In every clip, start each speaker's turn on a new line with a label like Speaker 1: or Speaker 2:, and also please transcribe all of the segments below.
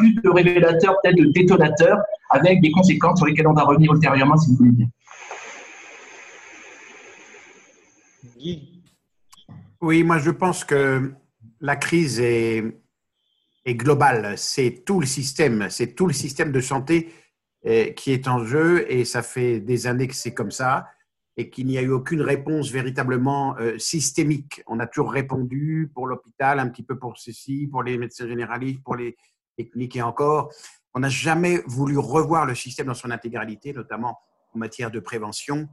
Speaker 1: plus de révélateurs, peut-être de détonateurs, avec des conséquences sur lesquelles on va revenir ultérieurement, si vous voulez bien.
Speaker 2: Oui, moi je pense que la crise est, est globale. C'est tout le système, c'est tout le système de santé euh, qui est en jeu et ça fait des années que c'est comme ça et qu'il n'y a eu aucune réponse véritablement euh, systémique. On a toujours répondu pour l'hôpital, un petit peu pour ceci, pour les médecins généralistes, pour les techniques et encore. On n'a jamais voulu revoir le système dans son intégralité, notamment en matière de prévention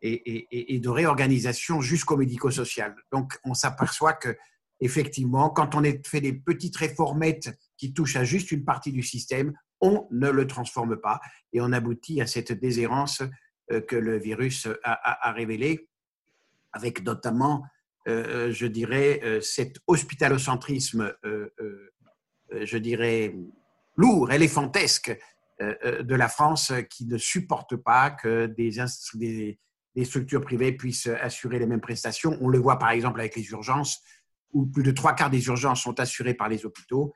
Speaker 2: et, et de réorganisation jusqu'au médico-social. Donc, on s'aperçoit que effectivement, quand on fait des petites réformettes qui touchent à juste une partie du système, on ne le transforme pas et on aboutit à cette déshérence euh, que le virus a, révélée, avec notamment, euh, euh, je dirais, cet hospitalocentrisme, je dirais, lourd, éléphantesque de la France qui ne supporte pas que des, des structures privées puissent assurer les mêmes prestations. On le voit par exemple avec les urgences où plus de trois quarts des urgences sont assurées par les hôpitaux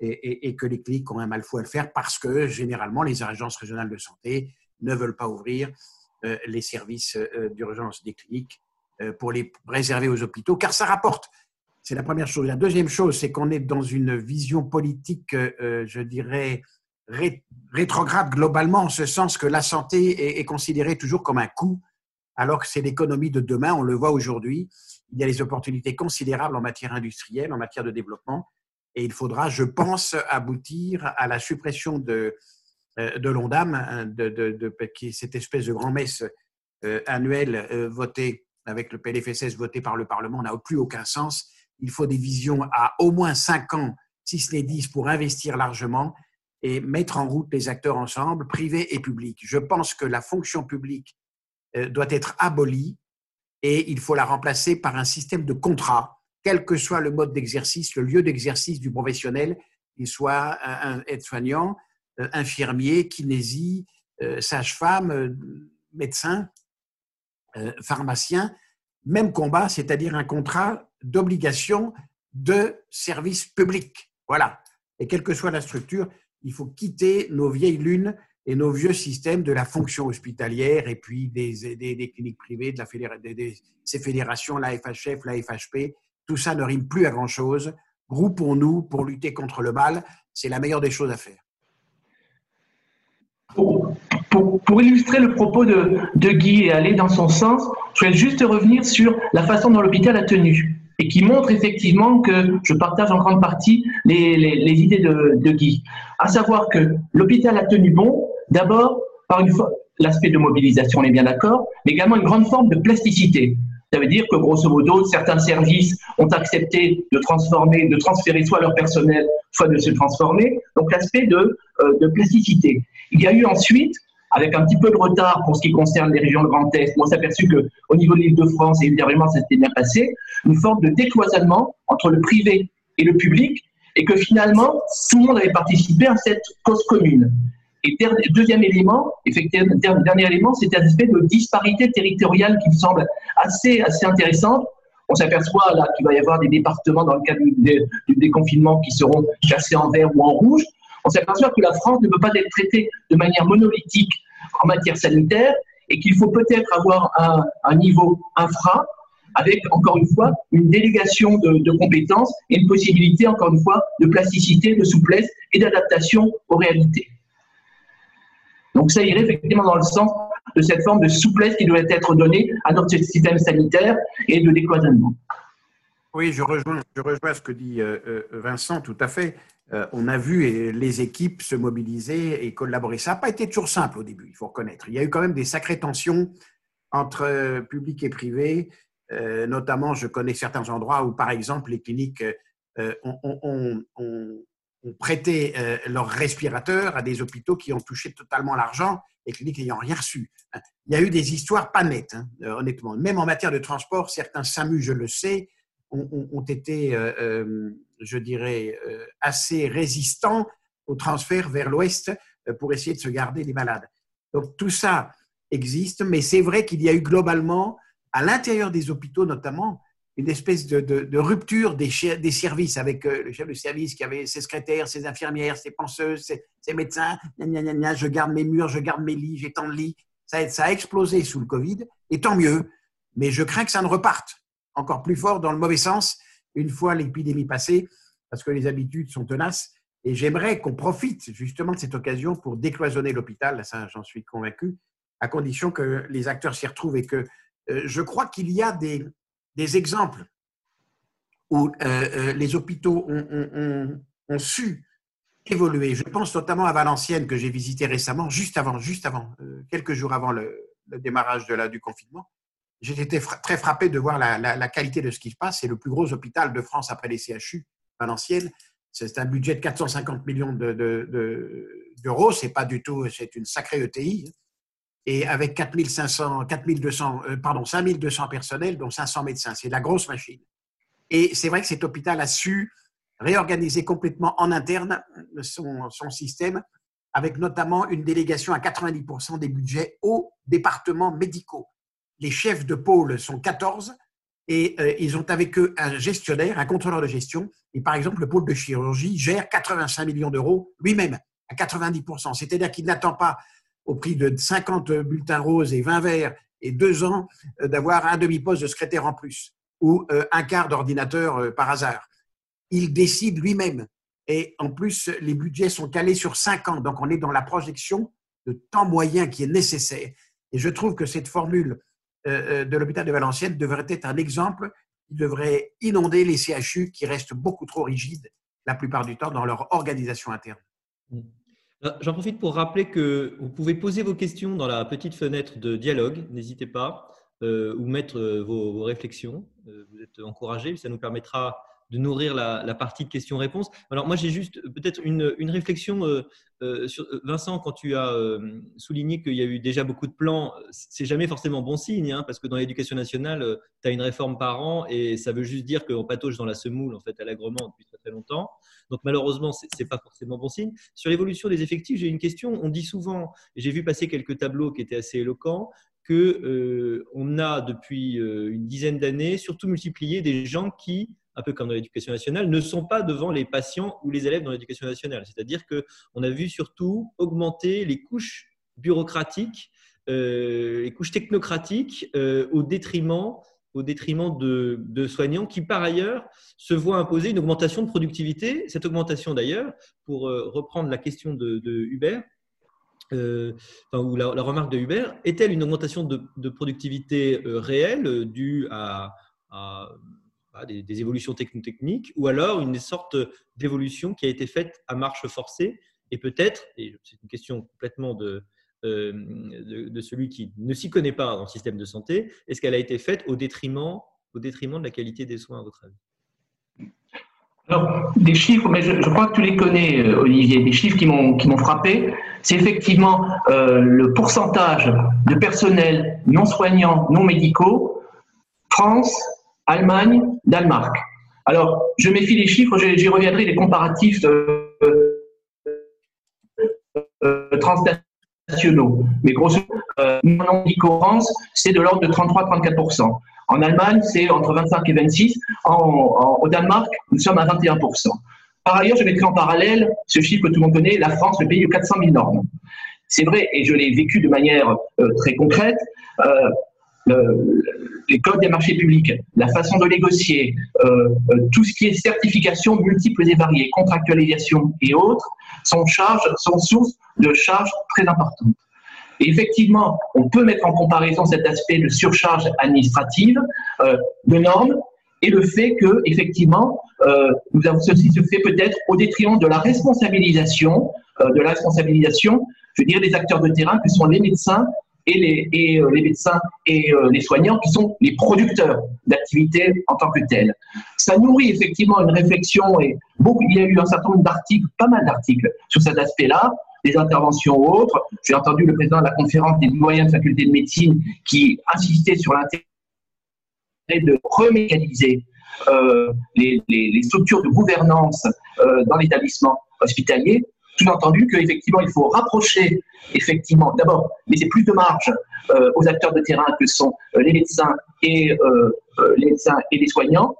Speaker 2: et, que les cliniques ont un mal fou à le faire parce que généralement les agences régionales de santé ne veulent pas ouvrir euh, les services euh, d'urgence des cliniques euh, pour les réserver aux hôpitaux, car ça rapporte. C'est la première chose. La deuxième chose, c'est qu'on est dans une vision politique, je dirais, rétrograde globalement, en ce sens que la santé est considérée toujours comme un coût, alors que c'est l'économie de demain. On le voit aujourd'hui il y a des opportunités considérables en matière industrielle, en matière de développement, et il faudra, je pense, aboutir à la suppression de, euh, de l'ONDAM, hein, de, cette espèce de grand-messe euh, annuelle euh, votée avec le PLFSS voté par le Parlement, n'a plus aucun sens. Il faut des visions à au moins 5 ans, si ce n'est 10, pour investir largement et mettre en route les acteurs ensemble, privés et publics. Je pense que la fonction publique doit être abolie et il faut la remplacer par un système de contrat, quel que soit le mode d'exercice, le lieu d'exercice du professionnel, qu'il soit un aide-soignant, euh, infirmier, kinésie, euh, sage-femme, euh, médecin, pharmacien, même combat, c'est-à-dire un contrat d'obligation de service public. Voilà. Et quelle que soit la structure, il faut quitter nos vieilles lunes et nos vieux systèmes de la fonction hospitalière et puis des, des, cliniques privées, de la fédéra ces fédérations, la FHF, la FHP, tout ça ne rime plus à grand-chose. Groupons-nous pour lutter contre le mal, c'est la meilleure des choses à faire.
Speaker 1: Pour, pour, illustrer le propos de, de, Guy et aller dans son sens, je vais juste revenir sur la façon dont l'hôpital a tenu et qui montre effectivement que je partage en grande partie les, les, idées de, de, Guy. À savoir que l'hôpital a tenu bon D'abord, par une l'aspect de mobilisation, on est bien d'accord, mais également une grande forme de plasticité. Ça veut dire que, grosso modo, certains services ont accepté de transformer, de transférer soit leur personnel, soit de se transformer. Donc, l'aspect de, euh, de plasticité. Il y a eu ensuite, avec un petit peu de retard pour ce qui concerne les régions de Grand Est, on s'est aperçu qu'au niveau de l'île de France et ultérieurement, ça s'était bien passé, une forme de décloisonnement entre le privé et le public, et que finalement, tout le monde avait participé à cette cause commune. Et deuxième élément, effectivement, dernier élément, c'est un aspect de disparité territoriale qui me semble assez, assez intéressante. On s'aperçoit là qu'il va y avoir des départements dans le cadre du, déconfinement qui seront classés en vert ou en rouge. On s'aperçoit que la France ne peut pas être traitée de manière monolithique en matière sanitaire et qu'il faut peut-être avoir un, niveau infra avec, encore une fois, une délégation de, compétences et une possibilité, encore une fois, de plasticité, de souplesse et d'adaptation aux réalités. Donc ça irait effectivement dans le sens de cette forme de souplesse qui doit être donnée à notre système sanitaire et de décloisonnement.
Speaker 2: Oui, je rejoins, je rejoins ce que dit euh, euh, Vincent, tout à fait. Euh, on a vu les équipes se mobiliser et collaborer. Ça n'a pas été toujours simple au début, il faut reconnaître. Il y a eu quand même des sacrées tensions entre public et privé. notamment, je connais certains endroits où, par exemple, les cliniques ont, prêté euh, leurs respirateurs à des hôpitaux qui ont touché totalement l'argent et cliniques n'ayant rien reçu. Il y a eu des histoires pas nettes, hein, euh, honnêtement. Même en matière de transport, certains SAMU, je le sais, ont, été, euh, je dirais, assez résistants au transfert vers l'Ouest pour essayer de se garder les malades. Donc tout ça existe, mais c'est vrai qu'il y a eu globalement, à l'intérieur des hôpitaux notamment, une espèce de, rupture des, services avec euh, le chef de service qui avait ses secrétaires, ses infirmières, ses penseuses, ses, médecins. je garde mes murs, je garde mes lits, j'ai tant de lits. Ça, a explosé sous le Covid, et tant mieux. Mais je crains que ça ne reparte encore plus fort dans le mauvais sens une fois l'épidémie passée, parce que les habitudes sont tenaces. Et j'aimerais qu'on profite justement de cette occasion pour décloisonner l'hôpital, ça j'en suis convaincu, à condition que les acteurs s'y retrouvent et que euh, je crois qu'il y a des, exemples où euh, euh, les hôpitaux ont, su évoluer. Je pense notamment à Valenciennes que j'ai visité récemment, juste avant, juste avant, quelques jours avant le, démarrage de la, du confinement. J'ai été très frappé de voir la, qualité de ce qui se passe. C'est le plus gros hôpital de France après les CHU, Valenciennes. C'est un budget de 450 millions d'euros. De, c'est pas du tout, c'est une sacrée ETI et avec 4500, 4200, euh, pardon, 5200 personnels, dont 500 médecins. C'est la grosse machine. Et c'est vrai que cet hôpital a su réorganiser complètement en interne son système, avec notamment une délégation à 90% des budgets aux départements médicaux. Les chefs de pôle sont 14 et euh, ils ont avec eux un gestionnaire, un contrôleur de gestion. Et par exemple, le pôle de chirurgie gère 85 millions d'euros lui-même à 90%. C'est-à-dire qu'il n'attend pas au prix de 50 bulletins roses et 20 verts et deux ans euh, d'avoir un demi-poste de secrétaire en plus ou euh, un quart d'ordinateur par hasard. Il décide lui-même. Et en plus, les budgets sont calés sur cinq ans. Donc, on est dans la projection de temps moyen qui est nécessaire. Et je trouve que cette formule de l'hôpital de Valenciennes devrait être un exemple qui devrait inonder les CHU qui restent beaucoup trop rigides la plupart du temps dans leur organisation interne.
Speaker 3: Euh, j'en profite pour rappeler que vous pouvez poser vos questions dans la petite fenêtre de dialogue, n'hésitez pas, euh, ou mettre euh, vos, réflexions. vous êtes encouragés, ça nous permettra de nourrir la, partie de questions-réponses. Alors moi, j'ai juste peut-être une, réflexion, euh, euh, sur, euh, Vincent, quand tu as souligné qu'il y a eu déjà beaucoup de plans, c'est jamais forcément bon signe, hein, parce que dans l'éducation nationale, tu as une réforme par an et ça veut juste dire qu'on patauge dans la semoule en fait, à l'agrement depuis très, très longtemps. Donc malheureusement, ce n'est pas forcément bon signe. Sur l'évolution des effectifs, j'ai une question. On dit souvent, j'ai vu passer quelques tableaux qui étaient assez éloquents, que on a depuis une dizaine d'années surtout multiplié des gens qui un peu comme dans l'éducation nationale, ne sont pas devant les patients ou les élèves dans l'éducation nationale. C'est-à-dire qu'on a vu surtout augmenter les couches bureaucratiques, euh, les couches technocratiques euh, au détriment au détriment de, soignants qui, par ailleurs, se voient imposer une augmentation de productivité. Cette augmentation, d'ailleurs, pour euh, reprendre la question de, Hubert, ou la, remarque de Hubert, est-elle une augmentation de, productivité réelle due à des, évolutions techniques, ou alors une sorte d'évolution qui a été faite à marche forcée, et peut-être, et c'est une question complètement de, euh, celui qui ne s'y connaît pas dans le système de santé, est-ce qu'elle a été faite au détriment, de la qualité des soins, à votre avis?
Speaker 1: Alors, des chiffres, mais je, crois que tu les connais, euh, Olivier, des chiffres qui m'ont frappé, c'est effectivement euh, le pourcentage de personnel non soignant, non médicaux, France, Allemagne, Danemark. Alors, je méfie les chiffres, j'y reviendrai, les comparatifs euh, euh, transnationaux. Mais grosso modo, euh, en c'est de l'ordre de 33-34%. En Allemagne, c'est entre 25 et 26. au Danemark, nous sommes à 21%. Par ailleurs, je mettrai en parallèle ce chiffre que tout le monde connaît, la France, le pays de 400 000 normes. C'est vrai, et je l'ai vécu de manière très concrète, les codes des marchés publics, la façon de négocier, euh, euh, tout ce qui est certification multiples et variées, contractualisation et autres, sont, charge, sont source de charges très importantes. Et effectivement, on peut mettre en comparaison cet aspect de surcharge administrative, euh, de normes, et le fait que, effectivement, nous avons ceci se fait peut-être au détriment de la responsabilisation, de la responsabilisation, je veux dire, des acteurs de terrain que sont les médecins et euh, les médecins et euh, les soignants qui sont les producteurs d'activités en tant que tels. Ça nourrit effectivement une réflexion et il y a eu un certain nombre d'articles, pas mal d'articles sur cet aspect-là, des interventions autres. J'ai entendu le président de la conférence des moyens de faculté de médecine qui insistait sur l'intérêt de remécaniser euh, les, structures de gouvernance dans l'établissement hospitalier. Sous-entendu qu'effectivement, il faut rapprocher, effectivement, d'abord, laisser plus de marge euh, aux acteurs de terrain que sont euh, les médecins et les médecins et les soignants.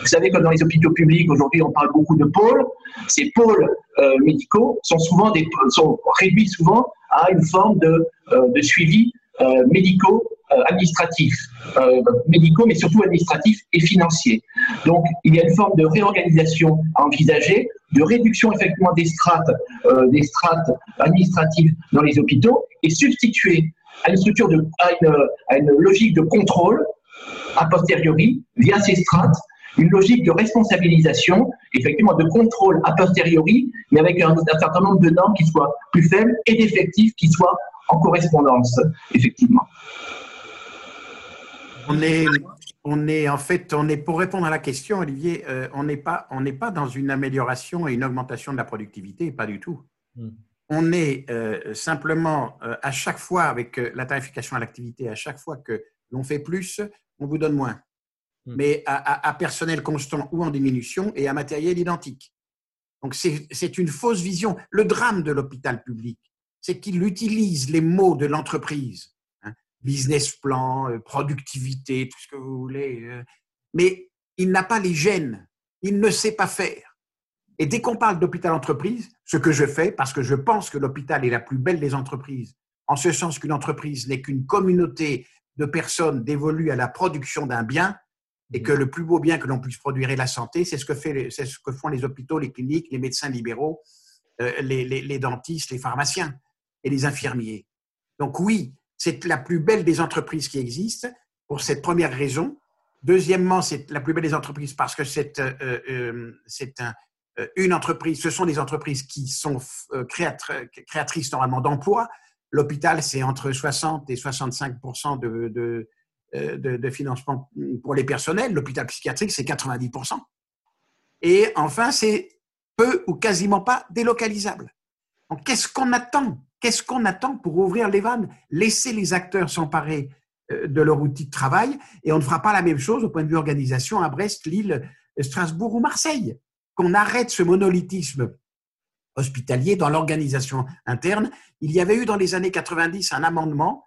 Speaker 1: Vous savez, comme dans les hôpitaux publics, aujourd'hui, on parle beaucoup de pôles. Ces pôles médicaux sont souvent des, sont réduits souvent à une forme de, de suivi médicaux euh, administratifs, euh, médicaux, mais surtout administratifs et financiers. Donc, il y a une forme de réorganisation à envisager, de réduction effectivement des strates, euh, administratives dans les hôpitaux et substituer à une structure à une logique de contrôle a posteriori via ces strates une logique de responsabilisation, effectivement de contrôle a posteriori, mais avec un, un, certain nombre de normes qui soient plus faibles et d'effectifs qui soient en correspondance, effectivement.
Speaker 2: On est, on est en fait, on est pour répondre à la question, Olivier, euh, on n'est pas, on n'est pas dans une amélioration et une augmentation de la productivité, pas du tout. Hmm. On est euh, simplement euh, à chaque fois avec la tarification à l'activité, à chaque fois que l'on fait plus, on vous donne moins. Hmm. Mais à, personnel constant ou en diminution et à matériel identique. Donc c'est une fausse vision. Le drame de l'hôpital public, c'est qu'il utilise les mots de l'entreprise business plan, euh, productivité, tout ce que vous voulez. Euh. Mais il n'a pas les gènes, il ne sait pas faire. Et dès qu'on parle d'hôpital-entreprise, ce que je fais, parce que je pense que l'hôpital est la plus belle des entreprises, en ce sens qu'une entreprise n'est qu'une communauté de personnes dévolues à la production d'un bien, et que le plus beau bien que l'on puisse produire est la santé, c'est ce, que fait, c'est ce que font les hôpitaux, les cliniques, les médecins libéraux, euh, les, les dentistes, les pharmaciens et les infirmiers. Donc oui, c'est la plus belle des entreprises qui existent pour cette première raison. Deuxièmement, c'est la plus belle des entreprises parce que c'est euh, euh, euh, une entreprise, ce sont des entreprises qui sont créatrices normalement d'emplois. L'hôpital, c'est entre 60 et 65 de, de, financement pour les personnels. L'hôpital psychiatrique, c'est 90% Et enfin, c'est peu ou quasiment pas délocalisable. Donc, qu'est-ce qu'on attend Qu'est-ce qu'on attend pour ouvrir les vannes? Laisser les acteurs s'emparer euh, de leur outil de travail et on ne fera pas la même chose au point de vue organisation à Brest, Lille, Strasbourg ou Marseille. Qu'on arrête ce monolithisme hospitalier dans l'organisation interne. Il y avait eu dans les années 90 un amendement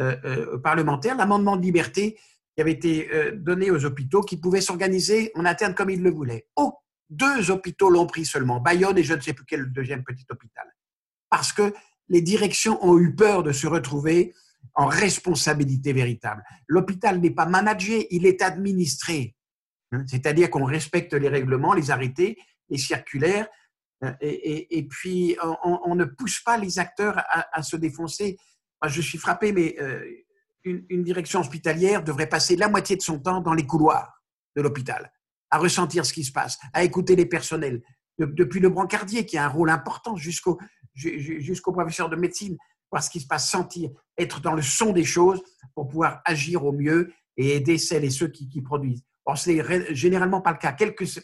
Speaker 2: euh, euh, parlementaire, l'amendement de liberté qui avait été donné aux hôpitaux qui pouvaient s'organiser en interne comme ils le voulaient. Oh, deux hôpitaux l'ont pris seulement, Bayonne et je ne sais plus quel deuxième petit hôpital. Parce que les directions ont eu peur de se retrouver en responsabilité véritable. L'hôpital n'est pas managé, il est administré. Hein, c'est-à-dire qu'on respecte les règlements, les arrêtés, les circulaires, euh, et, puis on, ne pousse pas les acteurs à, se défoncer. je suis frappé, mais euh, une, direction hospitalière devrait passer la moitié de son temps dans les couloirs de l'hôpital, à ressentir ce qui se passe, à écouter les personnels, depuis le brancardier qui a un rôle important jusqu'au jusqu'au professeur de médecine, voir ce qui se passe, sentir, être dans le son des choses pour pouvoir agir au mieux et aider celles et ceux qui, produisent. Or, ce n'est généralement pas le cas.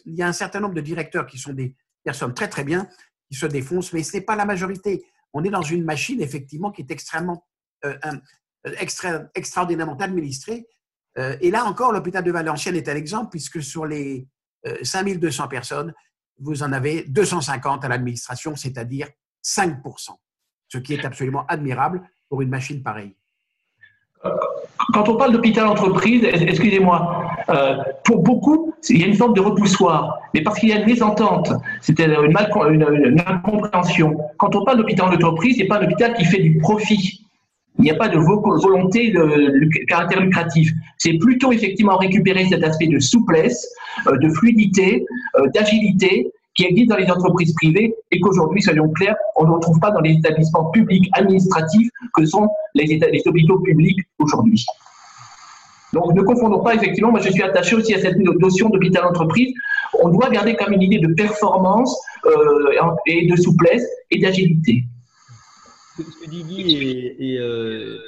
Speaker 2: Il y a un certain nombre de directeurs qui sont des personnes très très bien, qui se défoncent, mais ce n'est pas la majorité. On est dans une machine, effectivement, qui est extrêmement, euh, extra, extraordinairement administrée. Euh, et là encore, l'hôpital de Valenciennes est un exemple, puisque sur les 5200 euh, personnes, vous en avez 250 à l'administration, c'est-à-dire 5%, ce qui est absolument admirable pour une machine pareille.
Speaker 1: Quand on parle d'hôpital entreprise, excusez-moi, euh, pour beaucoup, il y a une forme de repoussoir, mais parce qu'il y a une mésentente, c'est-à-dire une, incompréhension. Quand on parle d'hôpital entreprise, ce n'est pas un hôpital qui fait du profit. Il n'y a pas de volonté de, caractère lucratif. C'est plutôt effectivement récupérer cet aspect de souplesse, euh, de fluidité, euh, d'agilité qui existe dans les entreprises privées et qu'aujourd'hui, soyons clairs, on ne retrouve pas dans les établissements publics administratifs que sont les, les hôpitaux publics aujourd'hui. Donc ne confondons pas, effectivement, moi je suis attaché aussi à cette notion d'hôpital entreprise. On doit garder comme une idée de performance euh, et de souplesse et d'agilité.
Speaker 3: Ce que dit Guy est, euh,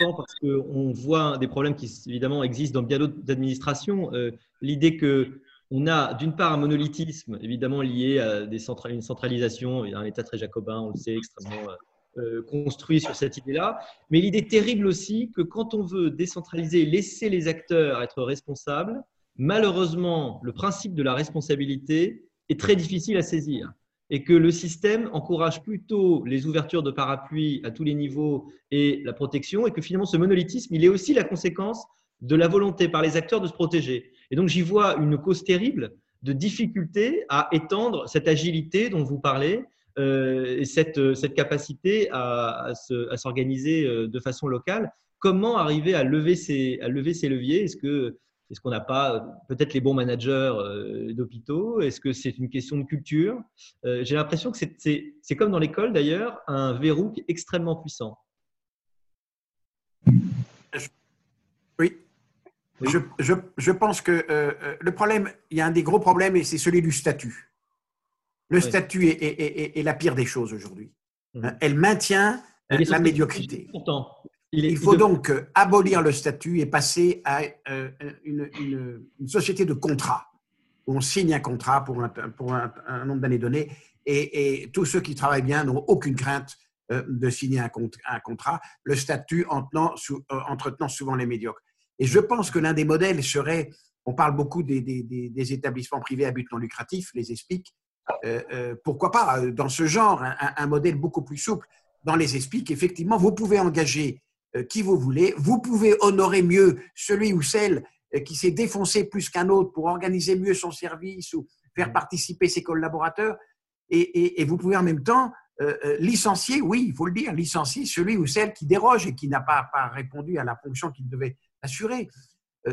Speaker 3: important parce qu'on voit des problèmes qui évidemment existent dans bien d'autres administrations. Euh, l'idée que on a d'une part un monolithisme évidemment lié à une centralisation, un État très jacobin, on le sait, extrêmement euh, euh, construit sur cette idée-là, mais l'idée terrible aussi que quand on veut décentraliser, laisser les acteurs être responsables, malheureusement, le principe de la responsabilité est très difficile à saisir. et que le système encourage plutôt les ouvertures de parapluies à tous les niveaux et la protection, et que finalement ce monolithisme, il est aussi la conséquence de la volonté par les acteurs de se protéger. Et donc j'y vois une cause terrible de difficulté à étendre cette agilité dont vous parlez, euh, et cette, cette, capacité à, à s'organiser euh, de façon locale. Comment arriver à lever ces, à lever ces leviers? Est-ce que est-ce qu'on n'a pas euh, peut-être les bons managers d'hôpitaux? Est-ce que c'est une question de culture? J'ai l'impression que c'est comme dans l'école d'ailleurs, un verrou extrêmement puissant.
Speaker 2: Oui. Je, je, je, pense que le problème, il y a un des gros problèmes et c'est celui du statut. Le statut est, la pire des choses aujourd'hui. Mmh. Elle maintient la médiocrité. il, faut donc euh, abolir le statut et passer à euh, une, société de contrat, où on signe un contrat pour un, nombre d'années donné, et, tous ceux qui travaillent bien n'ont aucune crainte euh, de signer un, contrat, le statut entretenant souvent les médiocres. Et je pense que l'un des modèles serait, on parle beaucoup des, des, établissements privés à but non lucratif, les ESPIC, euh, euh, pourquoi pas, euh, dans ce genre, un, modèle beaucoup plus souple. Dans les ESPIC, effectivement, vous pouvez engager qui vous voulez, vous pouvez honorer mieux celui ou celle qui s'est défoncé plus qu'un autre pour organiser mieux son service ou faire participer ses collaborateurs, et, vous pouvez en même temps licencier, oui, il faut le dire, licencier celui ou celle qui déroge et qui n'a pas, pas, répondu à la fonction qu'il devait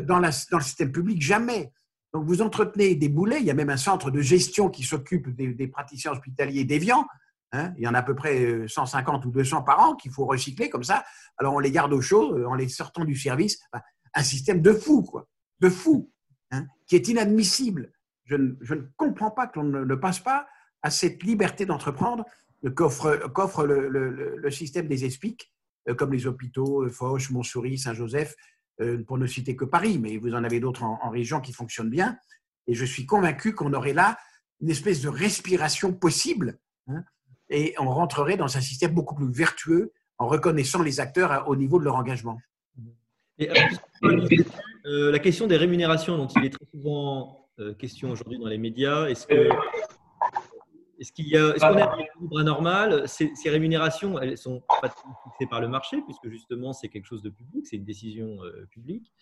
Speaker 2: Dans, la, dans le système public, jamais. Donc, vous entretenez des boulets. Il y a même un centre de gestion qui s'occupe des, praticiens hospitaliers déviants. Hein. il y en a à peu près 150 euh, ou 200 par an qu'il faut recycler comme ça. Alors, on les garde au chaud euh, en les sortant du service. un système de fou, quoi. De fou, hein, qui est inadmissible. Je ne, comprends pas qu'on ne, passe pas à cette liberté d'entreprendre qu'offre le, système des euh, comme les hôpitaux Foch, Montsouris, Saint-Joseph, euh, pour ne citer que Paris, mais vous en avez d'autres en, région qui fonctionnent bien. Et je suis convaincu qu'on aurait là une espèce de respiration possible hein, et on rentrerait dans un système beaucoup plus vertueux en reconnaissant les acteurs au niveau de leur engagement.
Speaker 3: Euh, la question des rémunérations dont il est très souvent euh, question aujourd'hui dans les médias, est-ce que est-ce qu'il y a, est-ce qu'on a un équilibre anormal? Ces, ces, rémunérations, elles sont pas fixées par le marché, puisque justement c'est quelque chose de public, c'est une décision euh, publique.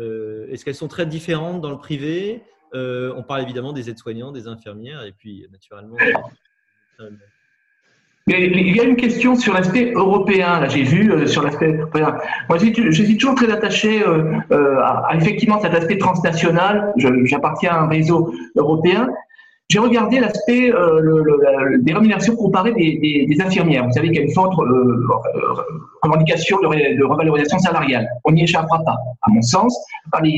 Speaker 3: Euh, est-ce qu'elles sont très différentes dans le privé? Euh, On parle évidemment des aides-soignants, des infirmières, et puis naturellement.
Speaker 1: Il y a une question sur l'aspect européen. Là, j'ai vu sur l'aspect européen. Moi, je suis toujours très attaché à, à, effectivement cet aspect transnational. J'appartiens à un réseau européen j'ai regardé l'aspect euh, des rémunérations comparées des, infirmières. Vous savez qu'il y a une forte euh, euh, revendication de, revalorisation salariale. On n'y échappera pas, à mon sens, par les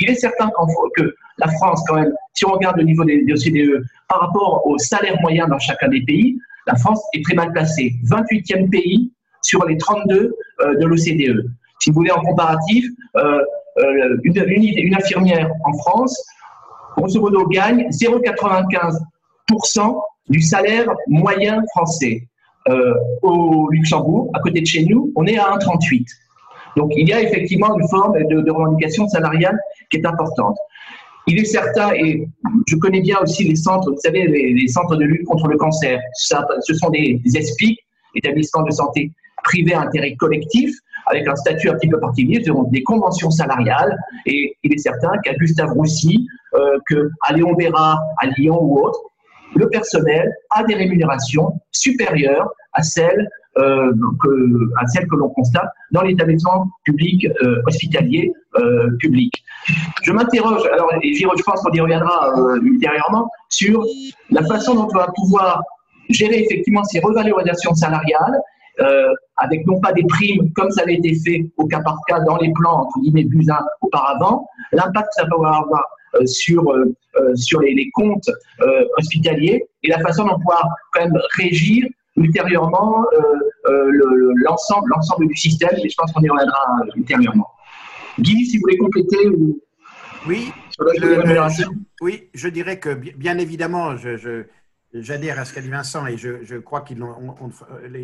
Speaker 1: Il est certain que la France, quand même, si on regarde le niveau des, OCDE par rapport au salaire moyen dans chacun des pays, la France est très mal placée. 28e pays sur les 32 de l'OCDE. Si vous voulez en comparatif, une infirmière en France grosso modo, gagne 0,95% du salaire moyen français. Euh, au Luxembourg, à côté de chez nous, on est à 1,38. Donc il y a effectivement une forme de, revendication salariale qui est importante. Il est certain, et je connais bien aussi les centres, vous savez, les, centres de lutte contre le cancer. Ça, ce sont des, des ESPIC, établissements de santé privés à intérêt collectif, avec un statut un petit peu particulier, des conventions salariales. Et il est certain qu'à Gustave Roussy, euh, qu'à Léon Bérard, à Lyon ou autre, le personnel a des rémunérations supérieures à celles, euh, que, à que l'on constate dans l'établissement public euh, hospitalier public. Je m'interroge, alors et je pense qu'on y reviendra ultérieurement, sur la façon dont on va pouvoir gérer effectivement ces revalorisations salariales euh, avec non pas des primes comme ça avait été fait au cas par cas dans les plans entre guillemets Buzyn auparavant, l'impact que ça va avoir euh, sur euh, sur les, les comptes hospitaliers et la façon dont pouvoir quand même régir ultérieurement l'ensemble l'ensemble du système. Et je pense qu'on y reviendra ultérieurement. Guy, si vous voulez compléter ou...
Speaker 2: Oui, je, oui, je dirais que bien évidemment, je, je j'adhère à ce qu'a dit Vincent et je, crois qu'il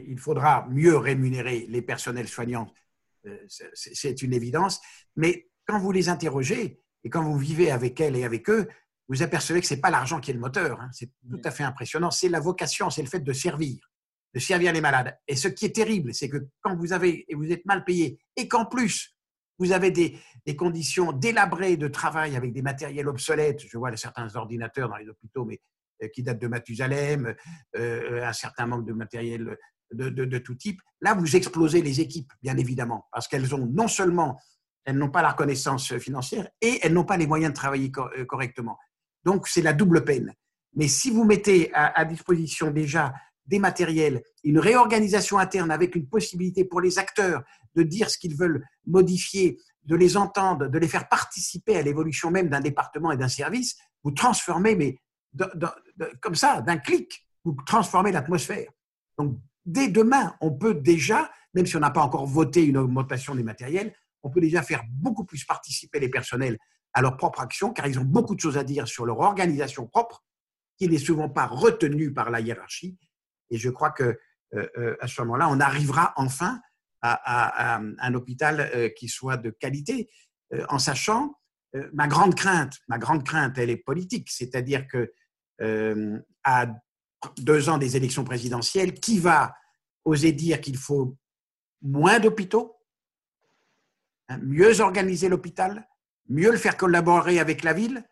Speaker 2: il faudra mieux rémunérer les personnels soignants. Euh, c'est une évidence. Mais quand vous les interrogez et quand vous vivez avec elles et avec eux, vous apercevez que ce n'est pas l'argent qui est le moteur. Hein. C'est tout à fait impressionnant. C'est la vocation, c'est le fait de servir, de servir les malades. Et ce qui est terrible, c'est que quand vous avez et vous êtes mal payé et qu'en plus vous avez des, conditions délabrées de travail avec des matériels obsolètes. Je vois certains ordinateurs dans les hôpitaux, mais qui datent de Mathusalem, euh, un certain manque de matériel de, de, tout type. Là, vous explosez les équipes, bien évidemment, parce qu'elles ont non seulement elles n'ont pas la reconnaissance financière et elles n'ont pas les moyens de travailler euh, correctement. Donc, c'est la double peine. Mais si vous mettez à, disposition déjà des matériels, une réorganisation interne avec une possibilité pour les acteurs de dire ce qu'ils veulent modifier, de les entendre, de les faire participer à l'évolution même d'un département et d'un service, vous transformez, mais comme ça, d'un clic, vous transformez l'atmosphère. Donc, dès demain, on peut déjà, même si on n'a pas encore voté une augmentation des matériels, on peut déjà faire beaucoup plus participer les personnels à leur propre action, car ils ont beaucoup de choses à dire sur leur organisation propre, qui n'est souvent pas retenue par la hiérarchie. Et je crois que euh, euh, à ce moment-là, on arrivera enfin à, un hôpital euh, qui soit de qualité, en sachant ma grande crainte, ma grande crainte, elle est politique, c'est-à-dire que à deux ans des élections présidentielles, qui va oser dire qu'il faut moins d'hôpitaux, hein, mieux organiser l'hôpital, mieux le faire collaborer avec la ville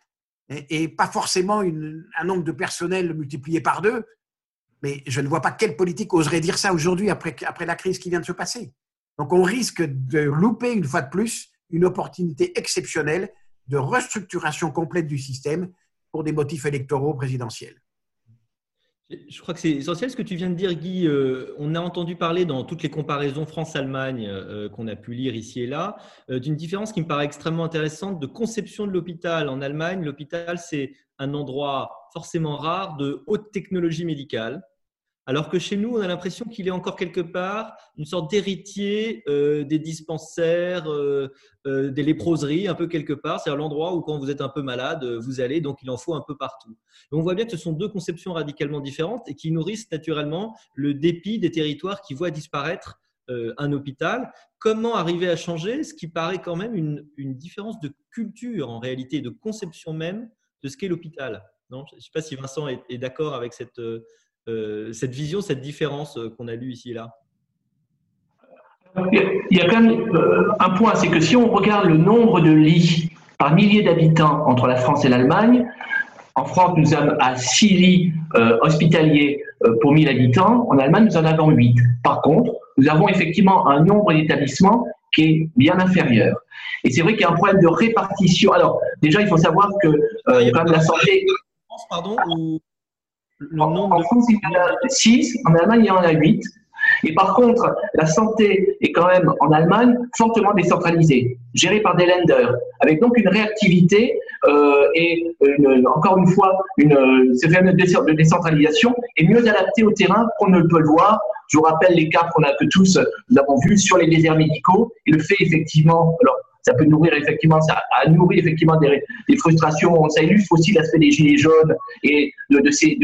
Speaker 2: et, pas forcément un nombre de personnel multiplié par deux. Mais je ne vois pas quelle politique oserait dire ça aujourd'hui après, après la crise qui vient de se passer. Donc on risque de louper une fois de plus une opportunité exceptionnelle de restructuration complète du système pour des motifs électoraux présidentiels.
Speaker 3: Je crois que c'est essentiel ce que tu viens de dire, Guy. Euh, on a entendu parler dans toutes les comparaisons France-Allemagne euh, qu'on a pu lire ici et là euh, d'une différence qui me paraît extrêmement intéressante de conception de l'hôpital. En Allemagne, l'hôpital, c'est un endroit forcément rare de haute technologie médicale. Alors que chez nous, on a l'impression qu'il est encore quelque part une sorte d'héritier euh, des dispensaires, euh, euh, des léproseries, un peu quelque part. C'est l'endroit où quand vous êtes un peu malade, vous allez, donc il en faut un peu partout. on voit bien que ce sont deux conceptions radicalement différentes et qui nourrissent naturellement le dépit des territoires qui voient disparaître un hôpital. Comment arriver à changer? Ce qui paraît quand même une, différence de culture en réalité, de conception même de ce qu'est l'hôpital Je ne sais pas si Vincent est d'accord avec cette cette vision, cette différence euh, qu'on a lue ici et là
Speaker 1: Il y a quand même euh, un point, c'est que si on regarde le nombre de lits par millier d'habitants entre la France et l'Allemagne, en France, nous sommes à 6 lits hospitaliers pour 1000 habitants. En Allemagne, nous en avons 8. Par contre, nous avons effectivement un nombre d'établissements qui est bien inférieur. Et c'est vrai qu'il y a un problème de répartition. Alors, déjà, il faut savoir que quand même la santé.
Speaker 3: Pardon,
Speaker 1: en, France, il y en a 6, en Allemagne, il y en a 8. Et par contre, la santé est quand même en Allemagne fortement décentralisée, gérée par des lenders, avec donc une réactivité euh, et encore une fois, une, ce phénomène de décentralisation est mieux adapté au terrain qu'on ne peut le voir. Je vous rappelle les cas qu'on a que tous nous avons vus sur les déserts médicaux et le fait effectivement, ça peut nourrir effectivement, ça a nourri effectivement des, frustrations. Ça illustre aussi l'aspect des gilets jaunes et de, ces,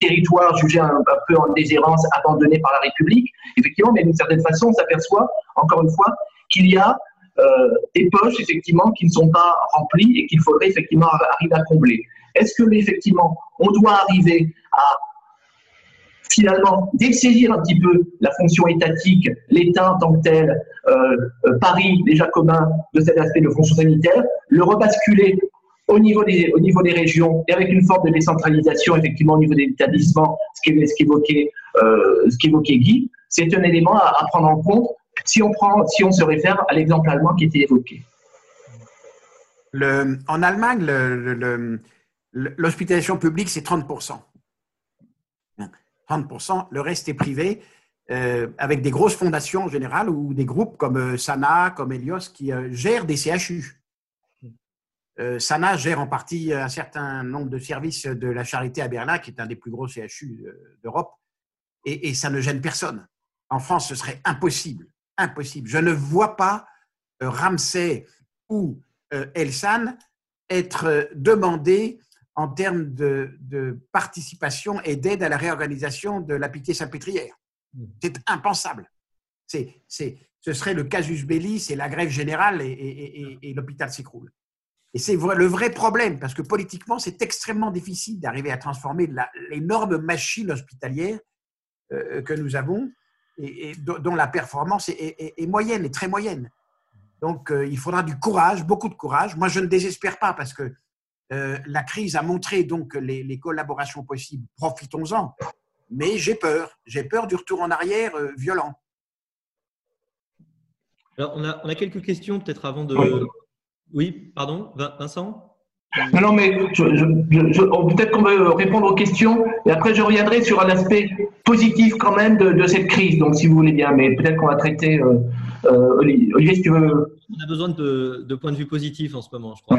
Speaker 1: territoires jugés un, peu en déshérence, abandonnés par la République. Effectivement, mais d'une certaine façon, on s'aperçoit, encore une fois, qu'il y a euh, des poches effectivement qui ne sont pas remplies et qu'il faudrait effectivement arriver à combler. Est-ce que effectivement, on doit arriver à finalement d'essaisir un petit peu la fonction étatique, l'État en tant que tel, euh, euh, Paris déjà commun de cet aspect de fonction sanitaire, le rebasculer au niveau des, au niveau des régions et avec une forme de décentralisation effectivement au niveau des établissements, ce qu'évoquait euh, ce qu'évoquait Guy, c'est un élément à, prendre en compte si on, prend, si on se réfère à l'exemple allemand qui était évoqué.
Speaker 2: En Allemagne, l'hospitalisation publique, c'est 30%. 30%, le reste est privé, euh, avec des grosses fondations en général ou des groupes comme euh, Sana, comme Elios qui euh, gèrent des CHU. Sana gère en partie un certain nombre de services de la charité à Berlin, qui est un des plus gros CHU d'Europe, et, ça ne gêne personne. En France, ce serait impossible, impossible. Je ne vois pas Ramsey ou Elsan être demandés en termes de, participation et d'aide à la réorganisation de la pitié salpêtrière. Mmh. C'est impensable. C'est, ce serait le casus belli, c'est la grève générale et, l'hôpital s'écroule. Et c'est le vrai problème, parce que politiquement, c'est extrêmement difficile d'arriver à transformer l'énorme machine hospitalière euh, que nous avons et, dont la performance est, moyenne, est très moyenne. Donc, euh, il faudra du courage, beaucoup de courage. Moi, je ne désespère pas parce que euh, la crise a montré donc les, collaborations possibles. Profitons-en. Mais j'ai peur. J'ai peur du retour en arrière violent.
Speaker 3: Alors, on a, on a quelques questions peut-être avant de, oui, pardon, Vincent?
Speaker 1: Non, non, mais peut-être qu'on veut répondre aux questions et après je reviendrai sur un aspect positif quand même de, cette crise, donc si vous voulez bien, mais peut-être qu'on va traiter. Euh, euh, Olivier, si tu veux.
Speaker 3: On a besoin de, points de vue positifs en ce moment, je crois.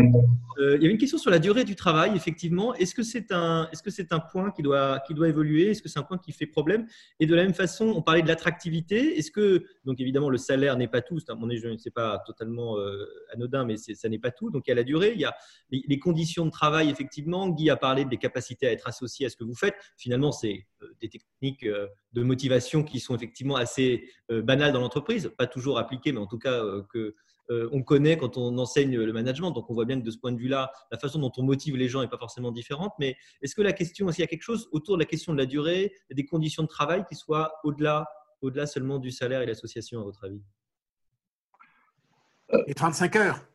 Speaker 3: Euh, il y avait une question sur la durée du travail, effectivement. Est-ce que c'est un, est -ce c'est un point qui doit, qui doit évoluer? Est-ce que c'est un point qui fait problème? Et de la même façon, on parlait de l'attractivité. Est-ce que, donc évidemment, le salaire n'est pas tout, c'est mon je ne sais pas totalement anodin, mais ça n'est pas tout. Donc il y a la durée, il y a les, conditions de travail, effectivement. Guy a parlé des capacités à être associé à ce que vous faites. Finalement, c'est des techniques de motivation qui sont effectivement assez banales dans l'entreprise, pas toujours appliquées, mais en tout cas que on connaît quand on enseigne le management. Donc, on voit bien que de ce point de vue-là, la façon dont on motive les gens n'est pas forcément différente. Mais est-ce que la question, qu'il y a quelque chose autour de la question de la durée, des conditions de travail qui soient au-delà, au-delà seulement du salaire et l'association, à votre avis?
Speaker 2: Les 35 heures.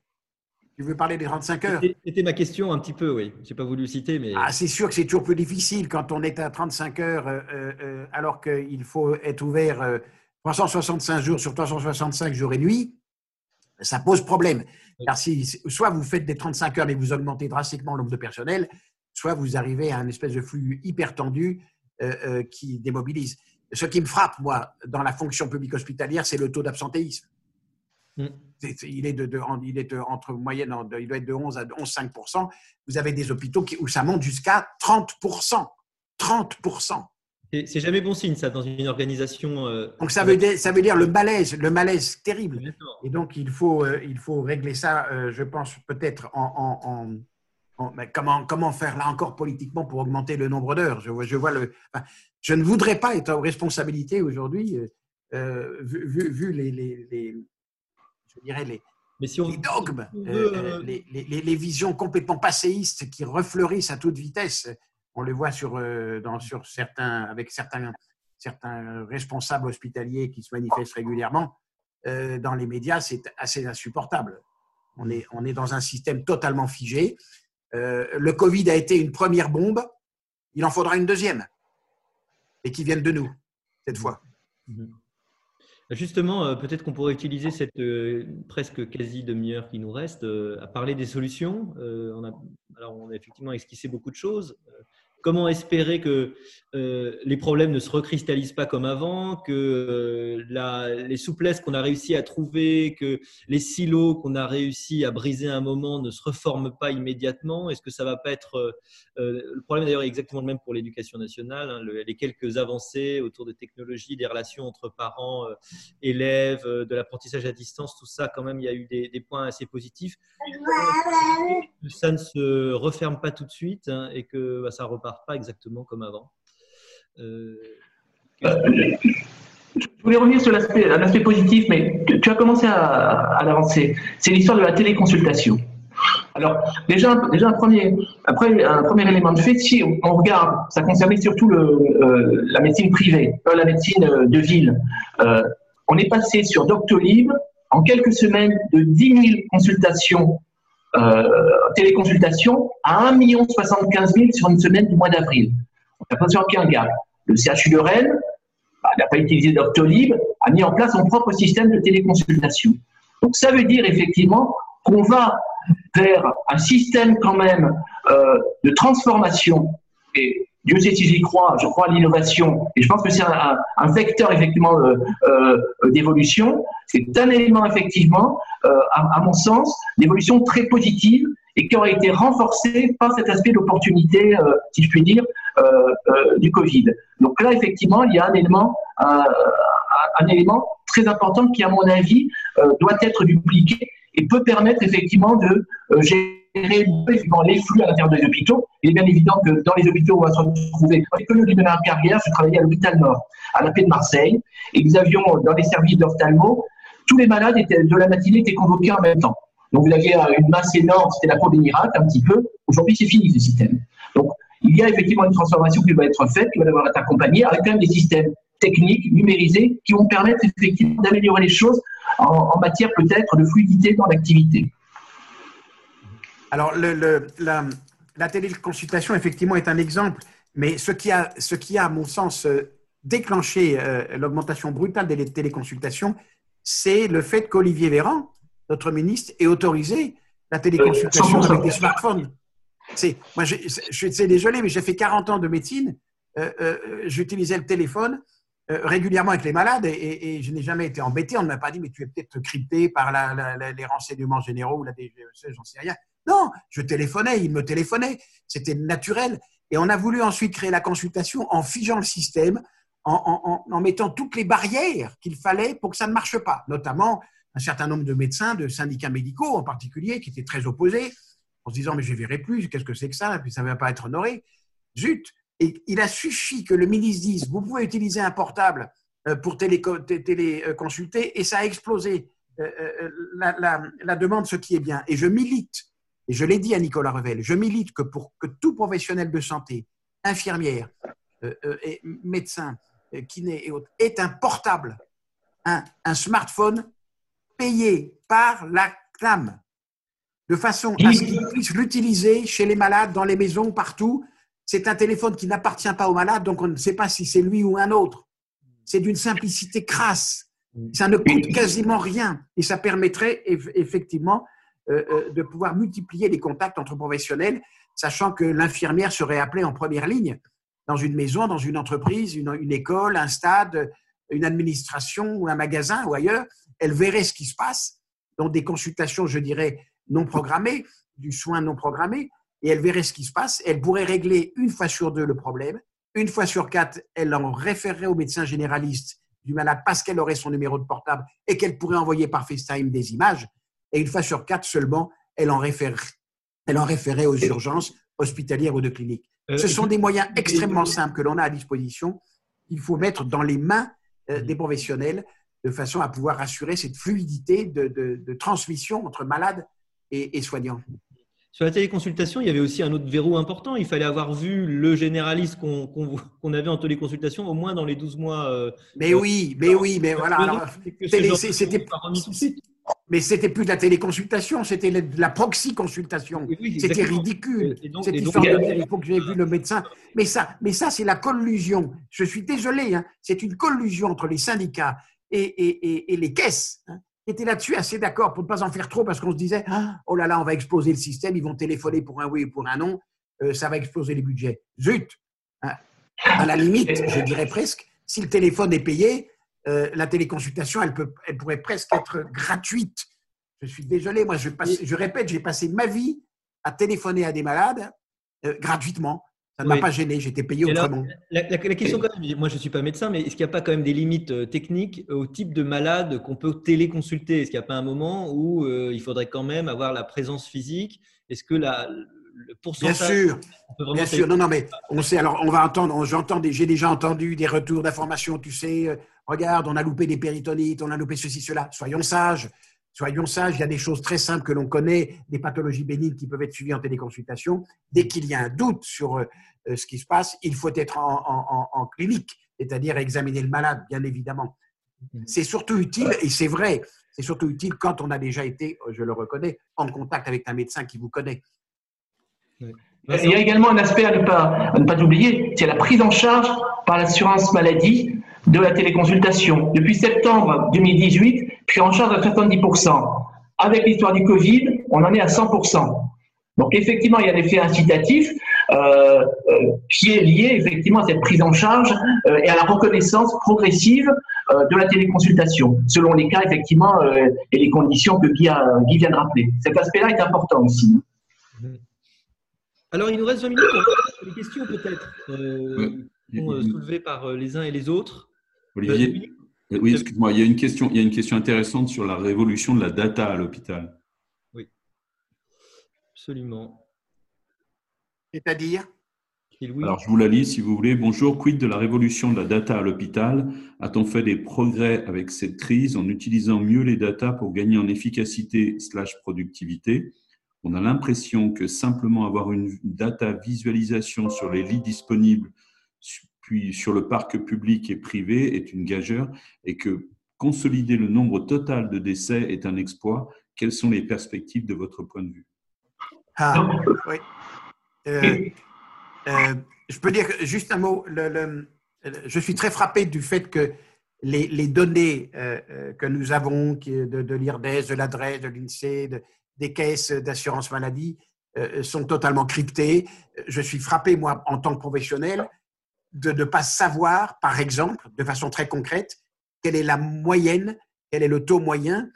Speaker 2: Tu veux parler des 35 heures?
Speaker 3: C'était ma question un petit peu, oui. Je n'ai pas voulu le citer, mais.
Speaker 2: Ah, c'est sûr que c'est toujours plus difficile quand on est à 35 heures, euh, euh, euh, alors qu'il faut être ouvert 365 jours sur 365 jours et nuits. Ça pose problème. Car si, soit vous faites des 35 heures, mais vous augmentez drastiquement le nombre de personnel, soit vous arrivez à un espèce de flux hyper tendu qui démobilise. Ce qui me frappe, moi, dans la fonction publique hospitalière, c'est le taux d'absentéisme. Mm. Il est, de, il est entre moyenne, il doit être de 11 à 11,5% Vous avez des hôpitaux où ça monte jusqu'à 30 30
Speaker 3: c'est jamais bon signe, ça, dans une organisation.
Speaker 2: Euh, donc, ça veut, dire, ça veut dire le malaise, le malaise terrible. Et donc, il faut, euh, il faut régler ça, euh, je pense, peut-être en. comment, comment faire là encore politiquement pour augmenter le nombre d'heures je vois, je, vois le, je ne voudrais pas être en responsabilité aujourd'hui, vu, vu, les, les, je dirais, les, Mais si on, dogmes, les, les, les, visions complètement passéistes qui refleurissent à toute vitesse. On les voit sur, euh, dans, certains, avec certains, responsables hospitaliers qui se manifestent régulièrement. dans les médias, c'est assez insupportable. On est, dans un système totalement figé. le Covid a été une première bombe. Il en faudra une deuxième. Et qui vienne de nous, cette fois. Mm-hmm.
Speaker 3: Justement, euh, peut-être qu'on pourrait utiliser cette euh, presque quasi demi-heure qui nous reste euh, à parler des solutions. on, a, alors on a effectivement esquissé beaucoup de choses. Comment espérer que euh, les problèmes ne se recristallisent pas comme avant, que euh, la, les souplesses qu'on a réussi à trouver, que les silos qu'on a réussi à briser à un moment ne se reforment pas immédiatement Est-ce que ça va pas être euh, le problème d'ailleurs est exactement le même pour l'éducation nationale. Hein, les quelques avancées autour des technologies, des relations entre parents, élèves, de l'apprentissage à distance, tout ça quand même il y a eu des, des points assez positifs. Ça ne se referme pas tout de suite hein, et que bah, ça repart pas exactement comme avant.
Speaker 1: Euh, je voulais revenir sur l'aspect positif, mais tu, as commencé à, l'avancer. C'est l'histoire de la téléconsultation. Alors, déjà, un, premier, après, un premier élément de fait, si on regarde, ça concernait surtout euh, la médecine privée, pas la médecine euh, de ville. on est passé sur Doctolib en quelques semaines de 10 000 consultations euh, téléconsultation à 1 75 000 sur une semaine du mois d'avril. On n'a pas aucun gap. Le CHU de Rennes bah, n'a pas utilisé Doctolib, a mis en place son propre système de téléconsultation. Donc ça veut dire effectivement qu'on va vers un système quand même euh, de transformation et Dieu sait si j'y crois, je crois à l'innovation, et je pense que c'est un, un, vecteur effectivement euh, euh, d'évolution. C'est un élément effectivement, euh, à, mon sens, d'évolution très positive et qui aurait été renforcé par cet aspect d'opportunité, si je puis dire, du Covid. Donc là, effectivement, il y a un élément, un élément très important qui, à mon avis, doit être dupliqué et peut permettre effectivement de gérer les flux à l'intérieur des hôpitaux. Il est bien évident que dans les hôpitaux on va se retrouver, comme le de ma carrière, je travaillais à l'hôpital Nord, à la paix de Marseille, et nous avions dans les services d'ophtalmo, tous les malades de la matinée étaient convoqués en même temps. Donc vous aviez une masse énorme, c'était la cour des miracles un petit peu. Aujourd'hui, c'est fini ce système. Donc il y a effectivement une transformation qui va être faite, qui va devoir être accompagnée avec quand même des systèmes techniques, numérisés, qui vont permettre effectivement d'améliorer les choses en, matière peut-être de fluidité dans l'activité.
Speaker 2: Alors, le, la, la, téléconsultation, effectivement, est un exemple, mais ce qui a, ce qui a à mon sens, euh, déclenché euh, l'augmentation brutale des téléconsultations, c'est le fait qu'Olivier Véran, notre ministre, ait autorisé la téléconsultation avec des smartphones. C'est, moi, je, suis désolé, mais j'ai fait 40 ans de médecine. Euh, j'utilisais le téléphone euh, régulièrement avec les malades et, je n'ai jamais été embêté. On ne m'a pas dit, mais tu es peut-être crypté par les renseignements généraux ou la DGSE, j'en sais rien. Non, je téléphonais, il me téléphonait. C'était naturel. Et on a voulu ensuite créer la consultation en figeant le système, en, mettant toutes les barrières qu'il fallait pour que ça ne marche pas, notamment un certain nombre de médecins, de syndicats médicaux en particulier, qui étaient très opposés, en se disant mais je ne verrai plus, qu'est-ce que c'est que ça, puis ça ne va pas être honoré. Zut, et il a suffi que le ministre dise, vous pouvez utiliser un portable euh, pour téléconsulter, et ça a explosé euh, euh, la, demande, ce qui est bien. Et je milite, et je l'ai dit à Nicolas Revel, je milite que pour que tout professionnel de santé, infirmière, et médecin, kiné et autres, ait un portable, un, smartphone payé par la CNAM, de façon à ce qu'il puisse l'utiliser chez les malades, dans les maisons, partout, c'est un téléphone qui n'appartient pas au malade, donc on ne sait pas si c'est lui ou un autre. C'est d'une simplicité crasse. Ça ne coûte quasiment rien et ça permettrait effectivement euh, euh, de pouvoir multiplier les contacts entre professionnels, sachant que l'infirmière serait appelée en première ligne dans une maison, dans une entreprise, une, école, un stade, une administration ou un magasin ou ailleurs. Elle verrait ce qui se passe dans des consultations, je dirais, non programmées, du soin non programmé, et elle verrait ce qui se passe. Elle pourrait régler une fois sur deux le problème. Une fois sur quatre, elle en référerait au médecin généraliste du malade parce qu'elle aurait son numéro de portable et qu'elle pourrait envoyer par FaceTime des images. Et une fois sur quatre seulement, elle en référerait, elle en référait aux urgences hospitalières ou de cliniques. Euh, Ce sont des moyens extrêmement simples que l'on a à disposition. Il faut mettre dans les mains euh, des professionnels de façon à pouvoir assurer cette fluidité de, transmission entre malades et, et soignants.
Speaker 3: Sur la téléconsultation, il y avait aussi un autre verrou important. Il fallait avoir vu le généraliste qu'on avait en téléconsultation au moins dans les 12 mois.
Speaker 2: Euh, mais oui, mais oui, mais voilà. C'était mais c'était plus de la téléconsultation, c'était de la proxy consultation. c'était ridicule. Cette histoire de dire il faut que j'ai vu le médecin. Mais ça, mais ça c'est la collusion. Je suis désolé, hein. c'est une collusion entre les syndicats et, et, et les caisses. Hein était là-dessus assez d'accord pour ne pas en faire trop parce qu'on se disait ah. oh là là, on va exploser le système, ils vont téléphoner pour un oui ou pour un non, euh, ça va exploser les budgets. Zut hein. À la limite, je dirais presque, si le téléphone est payé, euh, la téléconsultation, elle, peut, elle pourrait presque être gratuite. Je suis désolé, moi, je, je répète, j'ai passé ma vie à téléphoner à des malades euh, gratuitement. Ça ne m'a pas gêné, j'étais payé autrement.
Speaker 3: la, question, quand même, moi je ne suis pas médecin, mais est-ce qu'il n'y a pas quand même des limites euh, techniques au type de malade qu'on peut téléconsulter? Est-ce qu'il n'y a pas un moment où euh, il faudrait quand même avoir la présence physique? Est-ce que la, le pourcentage.
Speaker 2: Bien sûr, bien sûr. Non, non, mais on sait. Alors, on va entendre. J'entends. J'ai déjà entendu des retours d'informations. Tu sais, euh, regarde, on a loupé des péritonites, on a loupé ceci, cela. Soyons sages. Soyons sages, il y a des choses très simples que l'on connaît, des pathologies bénignes qui peuvent être suivies en téléconsultation. Dès qu'il y a un doute sur euh, ce qui se passe, il faut être en, clinique, c'est-à-dire examiner le malade, bien évidemment. Mm-hmm. C'est surtout utile, et c'est vrai, c'est surtout utile quand on a déjà été, je le reconnais, en contact avec un médecin qui vous connaît.
Speaker 1: Il y a également un aspect à ne pas, oublier, c'est la prise en charge par l'assurance maladie de la téléconsultation. Depuis septembre 2018, pris en charge à 70%. Avec l'histoire du Covid, on en est à 100%. Donc effectivement, il y a l'effet incitatif euh, euh, qui est lié effectivement à cette prise en charge euh, et à la reconnaissance progressive de la téléconsultation, selon les cas effectivement et les conditions que Guy, Guy, vient de rappeler. Cet aspect-là est important aussi.
Speaker 3: Alors, il nous reste 20 minutes pour les questions peut-être soulevées par les uns et les autres.
Speaker 4: Olivier, euh, oui, excuse-moi, il y a une question, il y a une question intéressante sur la révolution de la data à l'hôpital.
Speaker 3: Oui, absolument.
Speaker 2: C'est-à-dire?
Speaker 4: Alors, je vous la lis si vous voulez. Bonjour, quid de la révolution de la data à l'hôpital? A-t-on fait des progrès avec cette crise en utilisant mieux les data pour gagner en efficacité slash productivité? On a l'impression que simplement avoir une data visualisation sur les lits disponibles, puis sur le parc public et privé est une gageure et que consolider le nombre total de décès est un exploit. Quelles sont les perspectives de votre point de vue?
Speaker 2: Ah, oui. Euh, euh, je peux dire juste un mot. je suis très frappé du fait que les, données euh, que nous avons de, de l'IRDES, de l'adresse, de l'INSEE, des caisses d'assurance maladie sont totalement cryptées. Je suis frappé, moi, en tant que professionnel, de ne pas savoir, par exemple, de façon très concrète, quelle est la moyenne, quel est le taux moyen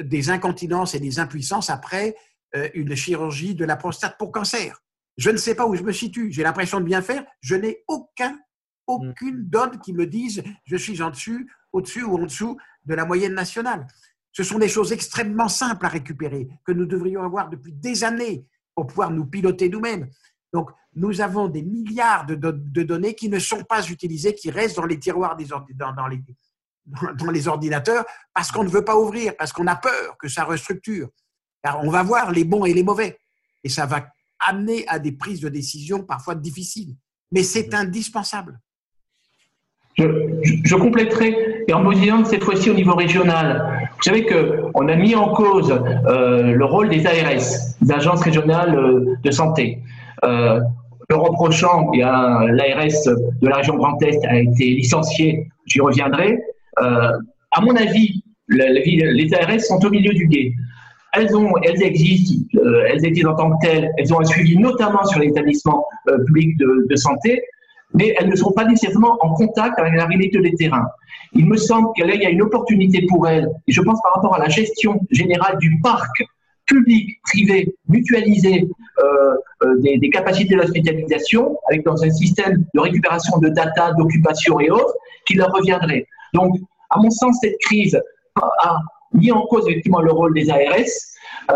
Speaker 2: des incontinences et des impuissances après euh, une chirurgie de la prostate pour cancer. Je ne sais pas où je me situe. J'ai l'impression de bien faire. Je n'ai aucun, aucune mm. donne qui me dise je suis en dessus, au-dessus ou en dessous de la moyenne nationale. Ce sont des choses extrêmement simples à récupérer que nous devrions avoir depuis des années pour pouvoir nous piloter nous-mêmes. Donc, nous avons des milliards de, données qui ne sont pas utilisées, qui restent dans les tiroirs des dans, les, ordinateurs parce qu'on ne veut pas ouvrir, parce qu'on a peur que ça restructure on va voir les bons et les mauvais. Et ça va amener à des prises de décision parfois difficiles. Mais c'est indispensable.
Speaker 1: Je, compléterai, et en positionnant cette fois-ci au niveau régional. Vous savez qu'on a mis en cause euh, le rôle des ARS, des agences régionales euh, de santé. Euh, le reprochant, l'ARS de la région Grand Est a été licencié, j'y reviendrai. à mon avis, les ARS sont au milieu du guet elles, ont, elles existent, elles existent en tant que telles, elles ont un suivi notamment sur les établissements euh, publics de, santé, mais elles ne sont pas nécessairement en contact avec la réalité des terrains. Il me semble qu'il y a une opportunité pour elles, et je pense par rapport à la gestion générale du parc public, privé, mutualisé euh, des, des, capacités d'hospitalisation, avec dans un système de récupération de data, d'occupation et autres, qui leur reviendrait. Donc, à mon sens, cette crise a mis en cause effectivement le rôle des ARS, euh,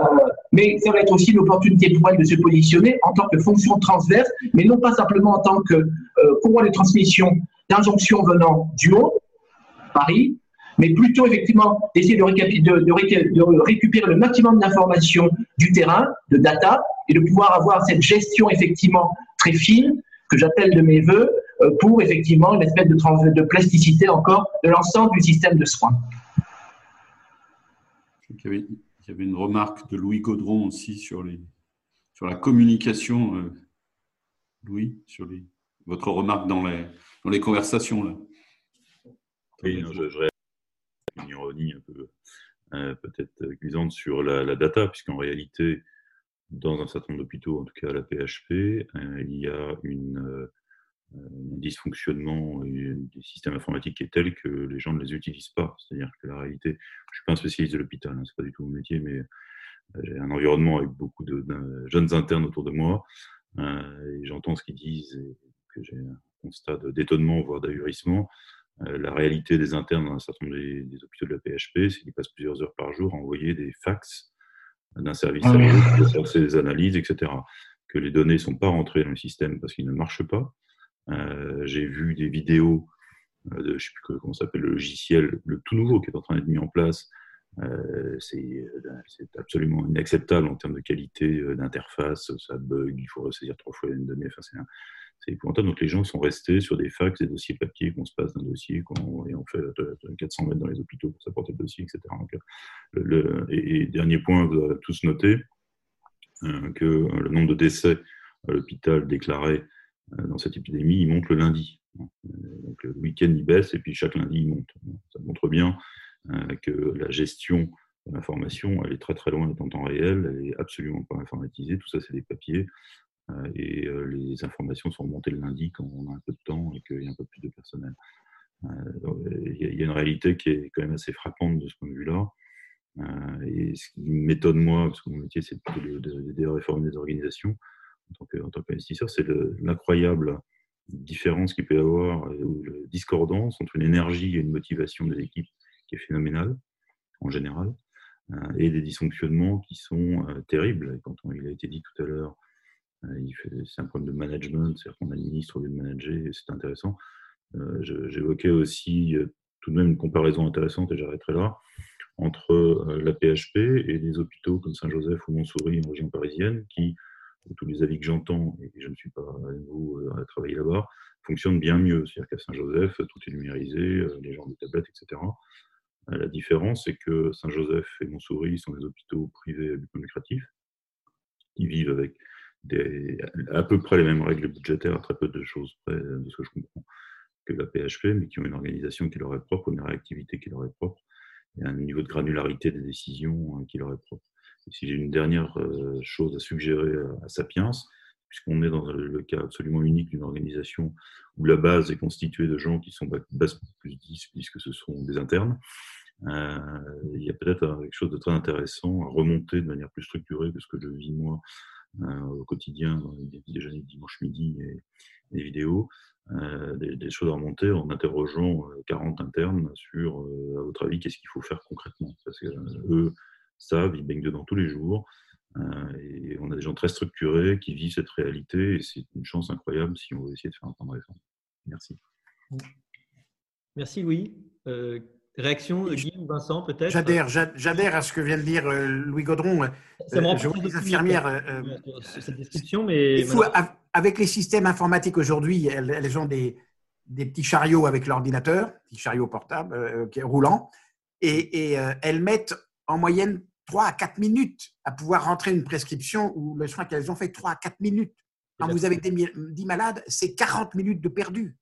Speaker 1: mais ça va être aussi une opportunité pour elles de se positionner en tant que fonction transverse, mais non pas simplement en tant que euh, de transmission d'injonctions venant du haut, Paris, mais plutôt effectivement d'essayer de, de, récupérer le maximum d'informations du terrain, de data, et de pouvoir avoir cette gestion effectivement très fine, que j'appelle de mes voeux, euh, pour effectivement une espèce de, de plasticité encore de l'ensemble du système de soins.
Speaker 4: Il y, avait, une remarque de Louis Gaudron aussi sur, les, sur la communication. Euh, Louis, sur les, votre remarque dans les, dans les conversations. Là.
Speaker 5: Oui, je, je une ironie un peu euh, peut-être cuisante sur la, data, puisqu'en réalité, dans un certain nombre d'hôpitaux, en tout cas à la PHP, euh, il y a une un dysfonctionnement des systèmes informatiques qui est tel que les gens ne les utilisent pas. C'est-à-dire que la réalité, je ne suis pas un spécialiste de l'hôpital, hein, ce n'est pas du tout mon métier, mais euh, j'ai un environnement avec beaucoup de, jeunes internes autour de moi, euh, et j'entends ce qu'ils disent, et que j'ai un constat d'étonnement, voire d'ahurissement. Euh, la réalité des internes dans un certain nombre des, hôpitaux de la PHP, c'est qu'ils passent plusieurs heures par jour à envoyer des fax d'un service à l'autre pour faire ces analyses, etc. Que les données ne sont pas rentrées dans le système parce qu'ils ne marchent pas, euh, j'ai vu des vidéos euh, de, je ne sais plus comment s'appelle le logiciel, le tout nouveau qui est en train d'être mis en place. Euh, c'est absolument inacceptable en termes de qualité d'interface, ça bug, il faut ressaisir trois fois une donnée. Enfin, c'est épouvantable. Donc les gens sont restés sur des fax, des dossiers papier qu'on se passe d'un dossier, et on fait 400 mètres dans les hôpitaux pour s'apporter le dossier, etc. et, dernier point, vous avez tous noté que le nombre de décès à l'hôpital déclaré euh, dans cette épidémie, il monte le lundi. Euh, le week-end, il baisse et puis chaque lundi, il monte. Ça montre bien euh, que la gestion de l'information, elle est très très loin d'être en temps réel, elle n'est absolument pas informatisée. Tout ça, c'est des papiers. Et les informations sont remontées le lundi quand on a un peu de temps et qu'il y a un peu plus de personnel. Il y a une réalité qui est quand même assez frappante de ce point de vue-là. Et ce qui m'étonne, moi, parce que mon métier, c'est de réformer des organisations, en tant qu'investisseur, c'est l'incroyable différence qu'il peut y avoir, euh, ou la discordance entre une énergie et une motivation des équipes qui est phénoménale, en général, euh, et des dysfonctionnements qui sont euh, terribles. quand il a été dit tout à l'heure c'est un problème de management, c'est-à-dire qu'on administre au lieu de manager, c'est intéressant. J'évoquais aussi tout de même une comparaison intéressante, et j'arrêterai là, entre la PHP et des hôpitaux comme Saint-Joseph ou Montsouris en région parisienne, qui, tous les avis que j'entends, et je ne suis pas à nouveau à travailler là-bas, fonctionnent bien mieux. C'est-à-dire qu'à Saint-Joseph, tout est numérisé, les gens ont des tablettes, etc. La différence, c'est que Saint-Joseph et Montsouris sont des hôpitaux privés à but non lucratif, qui vivent avec à peu près les mêmes règles budgétaires, à très peu de choses près, de ce que je comprends, que la PHP, mais qui ont une organisation qui leur est propre, une réactivité qui leur est propre, et un niveau de granularité des décisions hein, qui leur est propre. Si j'ai une dernière euh, chose à suggérer à Sapiens, puisqu'on est dans le cas absolument unique d'une organisation où la base est constituée de gens qui sont base plus 10, puisque ce sont des internes, euh, il y a peut-être quelque chose de très intéressant à remonter de manière plus structurée que ce que je vis moi euh, au quotidien dans les déjeuners dimanche midi et les vidéos, euh, des, choses à remonter en interrogeant 40 internes sur, à votre avis, qu'est-ce qu'il faut faire concrètement? Parce qu'eux savent, ils baignent dedans tous les jours. et on a des gens très structurés qui vivent cette réalité et c'est une chance incroyable si on veut essayer de faire un plan de réforme. Merci.
Speaker 3: Merci Louis. Réaction de Guy ou Vincent, peut-être?
Speaker 2: J'adhère, j'adhère à ce que vient de dire euh, Louis Godron.
Speaker 3: Ça me euh, je les infirmières. Euh, cette description, mais.
Speaker 2: avec les systèmes informatiques aujourd'hui, elles, ont des, des, petits chariots avec l'ordinateur, petits chariots portables, euh, roulants, et, et elles mettent en moyenne 3 à 4 minutes à pouvoir rentrer une prescription ou le soin qu'elles ont fait 3 à 4 minutes. Quand vous avez 10 malades, c'est 40 minutes de perdu.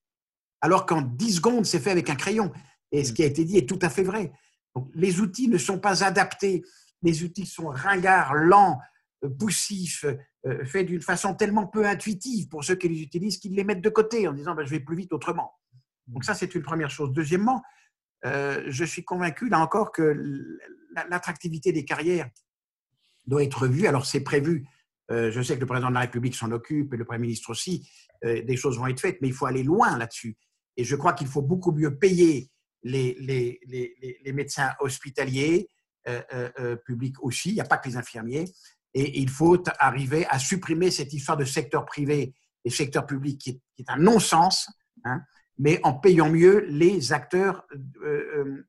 Speaker 2: Alors qu'en 10 secondes, c'est fait avec un crayon. Et ce mm. qui a été dit est tout à fait vrai. les outils ne sont pas adaptés. Les outils sont ringards, lents, euh, poussifs, euh, faits d'une façon tellement peu intuitive pour ceux qui les utilisent qu'ils les mettent de côté en disant ben, je vais plus vite autrement. Donc ça, c'est une première chose. Deuxièmement, euh, je suis convaincu, là encore, que l'attractivité des carrières doit être revue. Alors c'est prévu, je sais que le président de la République s'en occupe et le Premier ministre aussi, des choses vont être faites, mais il faut aller loin là-dessus. Et je crois qu'il faut beaucoup mieux payer les, médecins hospitaliers, euh, euh, euh, publics aussi, il n'y a pas que les infirmiers, et il faut arriver à supprimer cette histoire de secteur privé et secteur public qui est, un non-sens, hein, mais en payant mieux les acteurs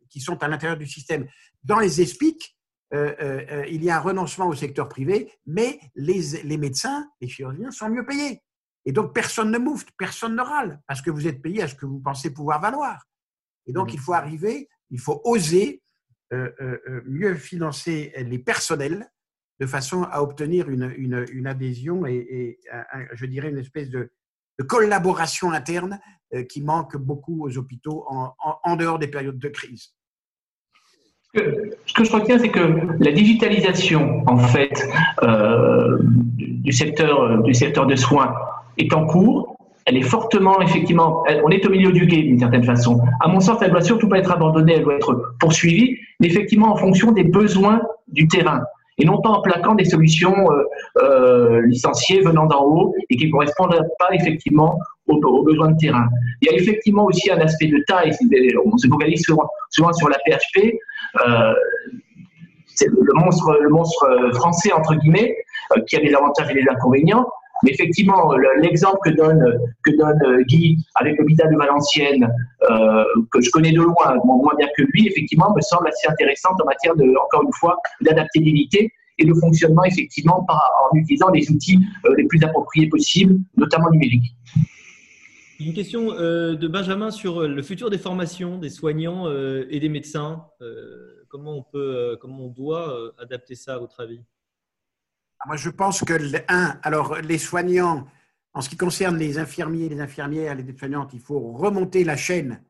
Speaker 2: qui sont à l'intérieur du système. Dans les ESPIC, il y a un renoncement au secteur privé, mais les, les médecins, les chirurgiens sont mieux payés. Et donc, personne ne moufte, personne ne râle, parce que vous êtes payé à ce que vous pensez pouvoir valoir. Et donc, il faut arriver, il faut oser euh, euh, euh, mieux financer les personnels de façon à obtenir une, une, adhésion et, je dirais, une espèce de, collaboration interne qui manque beaucoup aux hôpitaux en, en, dehors des périodes de crise.
Speaker 1: Ce que je retiens, c'est que la digitalisation, en fait, du, secteur, du secteur de soins est en cours elle est fortement, effectivement, on est au milieu du game d'une certaine façon. À mon sens, elle doit surtout pas être abandonnée, elle doit être poursuivie, mais effectivement en fonction des besoins du terrain et non pas en plaquant des solutions euh, euh, licenciées venant d'en haut et qui ne correspondent pas effectivement aux, besoins de terrain. Il y a effectivement aussi un aspect de taille, on se focalise souvent, sur la PHP, euh, c'est le monstre, le monstre français entre guillemets, qui a des avantages et des inconvénients. Mais effectivement, l'exemple que donne, que donne euh, Guy avec l'hôpital de Valenciennes, euh, que je connais de loin, moins bien que lui, effectivement, me semble assez intéressant en matière de, encore une fois, d'adaptabilité et de fonctionnement, effectivement, en utilisant les outils euh, les plus appropriés possibles, notamment numériques.
Speaker 3: Une question de Benjamin sur le futur des formations des soignants et des médecins. comment on peut, comment on doit adapter ça à votre avis?
Speaker 2: Moi, je pense que, un, alors les soignants, en ce qui concerne les infirmiers, les infirmières, les aides-soignantes, il faut remonter la chaîne,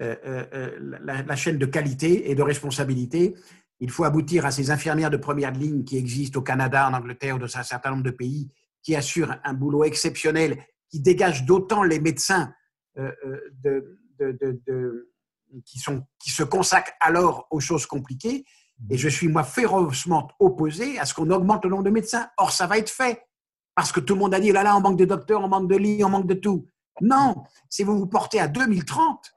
Speaker 2: euh, euh, euh, la, chaîne de qualité et de responsabilité. Il faut aboutir à ces infirmières de première ligne qui existent au Canada, en Angleterre, dans un certain nombre de pays, qui assurent un boulot exceptionnel, qui dégagent d'autant les médecins qui se consacrent alors aux choses compliquées et je suis, moi, férocement opposé à ce qu'on augmente le nombre de médecins. Or, ça va être fait. Parce que tout le monde a dit, là, là, on manque de docteurs, on manque de lits, on manque de tout. Non, si vous vous portez à 2030,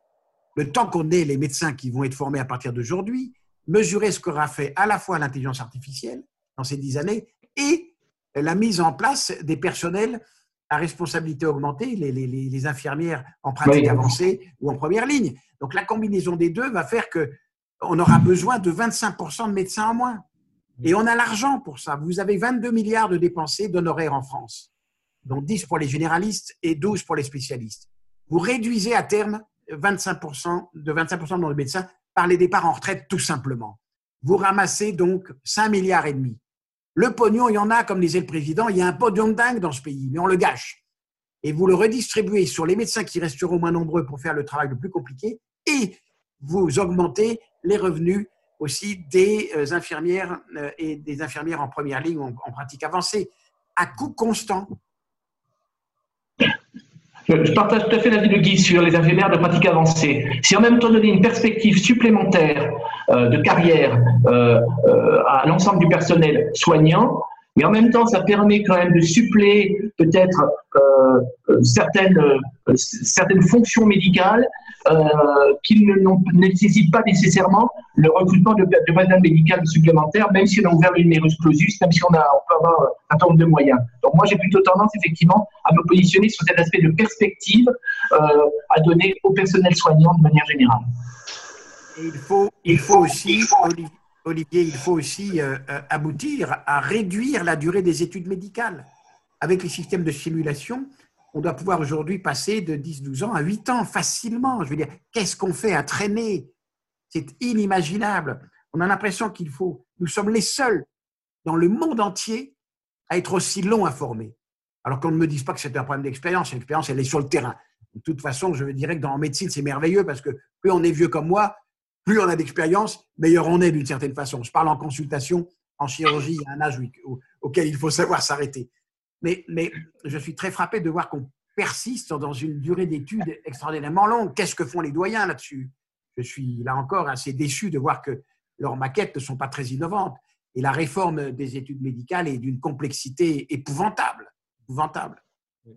Speaker 2: le temps qu'on ait les médecins qui vont être formés à partir d'aujourd'hui, mesurer ce qu'aura fait à la fois l'intelligence artificielle dans ces dix années et la mise en place des personnels à responsabilité augmentée, les, infirmières en pratique avancée ou en première ligne. Donc la combinaison des deux va faire que on aura besoin de 25% de médecins en moins. Et on a l'argent pour ça. Vous avez 22 milliards de dépensés d'honoraires en France, dont 10 pour les généralistes et 12 pour les spécialistes. Vous réduisez à terme 25% de 25% de nos médecins par les départs en retraite tout simplement. Vous ramassez donc 5 milliards et demi. Le pognon, il y en a, comme disait le président, il y a un pognon de dingue dans ce pays, mais on le gâche. Et vous le redistribuez sur les médecins qui resteront moins nombreux pour faire le travail le plus compliqué, et vous augmentez les revenus aussi des euh, infirmières euh, et des infirmières en première ligne en, en pratique avancée, à coût constant.
Speaker 1: Je partage tout à fait l'avis de Guy sur les infirmières de pratique avancée. Si en même temps donner une perspective supplémentaire euh, de carrière à l'ensemble du personnel soignant, mais en même temps, ça permet quand même de suppléer peut-être euh, euh certaines, euh, certaines fonctions médicales euh, qui ne nécessitent pas nécessairement le recrutement de, de personnel médical supplémentaire, même si on a ouvert le numerus clausus, même si on, a, on peut avoir un nombre de moyens. Donc moi, j'ai plutôt tendance effectivement à me positionner sur cet aspect de perspective à donner au personnel soignant de manière générale.
Speaker 2: Il faut, il faut aussi, il faut aussi euh, euh, aboutir à réduire la durée des études médicales. Avec les systèmes de simulation, on doit pouvoir aujourd'hui passer de 10-12 ans à 8 ans facilement. Je veux dire, qu'est-ce qu'on fait à traîner? C'est inimaginable. On a l'impression qu'il faut, nous sommes les seuls dans le monde entier à être aussi long à former. Alors qu'on ne me dise pas que c'est un problème d'expérience, l'expérience, elle est sur le terrain. De toute façon, je dirais que dans la médecine, c'est merveilleux parce que plus on est vieux comme moi, plus on a d'expérience, meilleur on est d'une certaine façon. Je parle en consultation, en chirurgie, il y a un âge auquel il faut savoir s'arrêter. Mais, mais je suis très frappé de voir qu'on persiste dans une durée d'études extraordinairement longue. Qu'est-ce que font les doyens là-dessus? Je suis là encore assez déçu de voir que leurs maquettes ne sont pas très innovantes. Et la réforme des études médicales est d'une complexité épouvantable. épouvantable.
Speaker 3: Il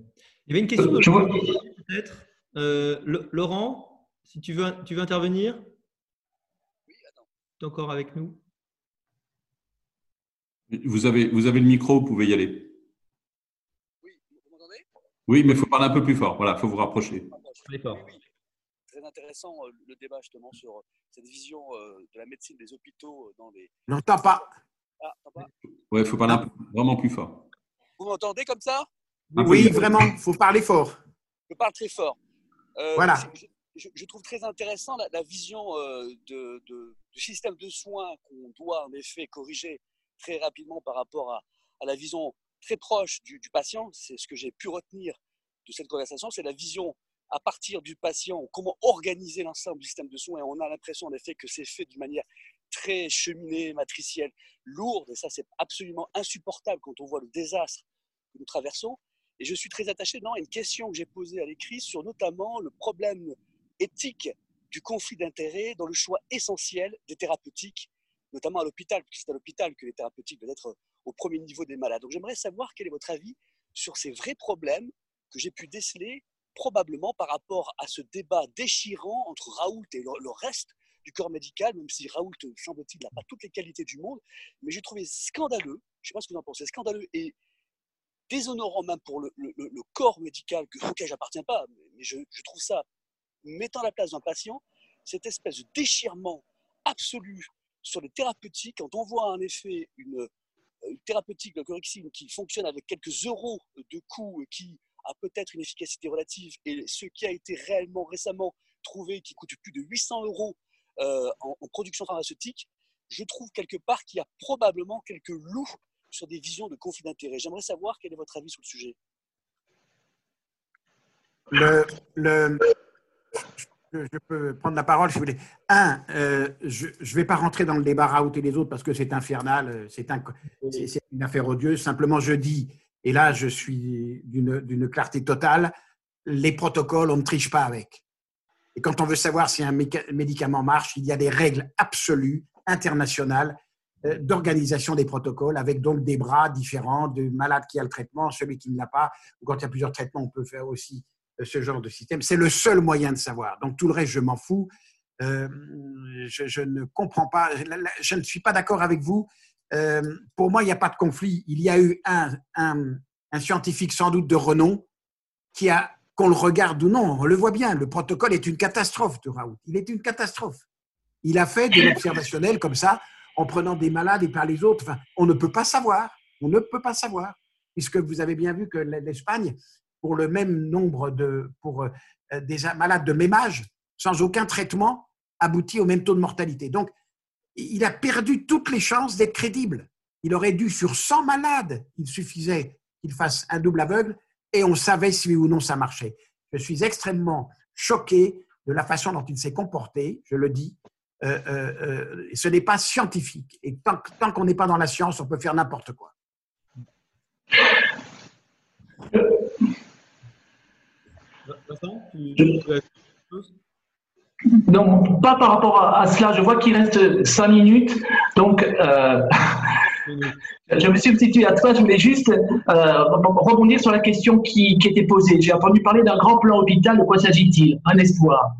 Speaker 3: y avait une question peut-être. Euh, Laurent, si tu veux, tu veux intervenir? Encore avec nous?
Speaker 4: Vous avez, vous avez le micro, vous pouvez y aller.
Speaker 6: Oui, vous m'entendez?
Speaker 4: Oui, mais il faut parler un peu plus fort. Voilà, il faut vous rapprocher.
Speaker 6: Très intéressant euh, le débat justement sur euh, cette vision euh, de la médecine des hôpitaux dans les.
Speaker 2: N'entends pas.
Speaker 6: Ah,
Speaker 4: Oui, il faut parler un peu, vraiment plus fort.
Speaker 6: Vous m'entendez comme ça?
Speaker 2: Oui, vraiment, il faut parler fort.
Speaker 6: Je parle très fort.
Speaker 2: voilà
Speaker 6: je, trouve très intéressant la, vision euh, de, du système de soins qu'on doit en effet corriger très rapidement par rapport à, la vision très proche du, patient. C'est ce que j'ai pu retenir de cette conversation, c'est la vision à partir du patient, comment organiser l'ensemble du système de soins. Et on a l'impression en effet que c'est fait d'une manière très cheminée, matricielle, lourde, et ça c'est absolument insupportable quand on voit le désastre que nous traversons. Et je suis très attaché à une question que j'ai posée à l'écrit sur notamment le problème éthique du conflit d'intérêts dans le choix essentiel des thérapeutiques, notamment à l'hôpital, puisque c'est à l'hôpital que les thérapeutiques doivent être au premier niveau des malades. Donc j'aimerais savoir quel est votre avis sur ces vrais problèmes que j'ai pu déceler probablement par rapport à ce débat déchirant entre Raoult et le, reste du corps médical, même si Raoult, semble-t-il, n'a pas toutes les qualités du monde, mais j'ai trouvé scandaleux, je ne sais pas ce que vous en pensez, scandaleux et déshonorant même pour le, corps médical auquel j'appartiens pas, mais je, trouve ça mettant la place d'un patient cette espèce de déchirement absolu sur les thérapeutiques, quand on voit en effet une, thérapeutique, de correxine, qui fonctionne avec quelques euros de coût et qui a peut-être une efficacité relative, et ce qui a été réellement récemment trouvé, qui coûte plus de 800 euros euh, en, production pharmaceutique, je trouve quelque part qu'il y a probablement quelques loups sur des visions de conflit d'intérêts. J'aimerais savoir quel est votre avis sur le sujet.
Speaker 2: Le, le, je peux prendre la parole si vous voulez. Un, euh, je ne vais pas rentrer dans le débat Raoult et les autres parce que c'est infernal, euh, c'est un, une affaire odieuse. Simplement, je dis, et là, je suis d'une clarté totale, les protocoles, on ne triche pas avec. Et quand on veut savoir si un médicament marche, il y a des règles absolues, internationales, euh, d'organisation des protocoles, avec donc des bras différents, de malade qui a le traitement, celui qui ne l'a pas, ou quand il y a plusieurs traitements, on peut faire aussi ce genre de système. C'est le seul moyen de savoir. Donc tout le reste, je m'en fous. Euh, je, ne comprends pas, je ne suis pas d'accord avec vous pour moi, il n'y a pas de conflit. Il y a eu un, un scientifique sans doute de renom qui a, qu'on le regarde ou non, on le voit bien, le protocole est une catastrophe de Raoult. Il est une catastrophe. Il a fait de l'observationnel comme ça, en prenant des malades et par les autres. Enfin, on ne peut pas savoir. On ne peut pas savoir. Puisque vous avez bien vu que l'Espagne, pour le même nombre de, pour euh, des malades de même âge, sans aucun traitement, aboutit au même taux de mortalité. Donc, il a perdu toutes les chances d'être crédible. Il aurait dû, sur 100 malades, il suffisait qu'il fasse un double aveugle et on savait si oui ou non ça marchait. Je suis extrêmement choqué de la façon dont il s'est comporté, je le dis. Euh, euh, ce n'est pas scientifique. Et tant, tant qu'on n'est pas dans la science, on peut faire n'importe quoi.
Speaker 1: Non, pas par rapport à, cela. Je vois qu'il reste cinq minutes. Donc, Je me substitue à toi, je voulais juste euh, rebondir sur la question qui, qui était posée. J'ai entendu parler d'un grand plan hôpital, de quoi s'agit-il? Un espoir.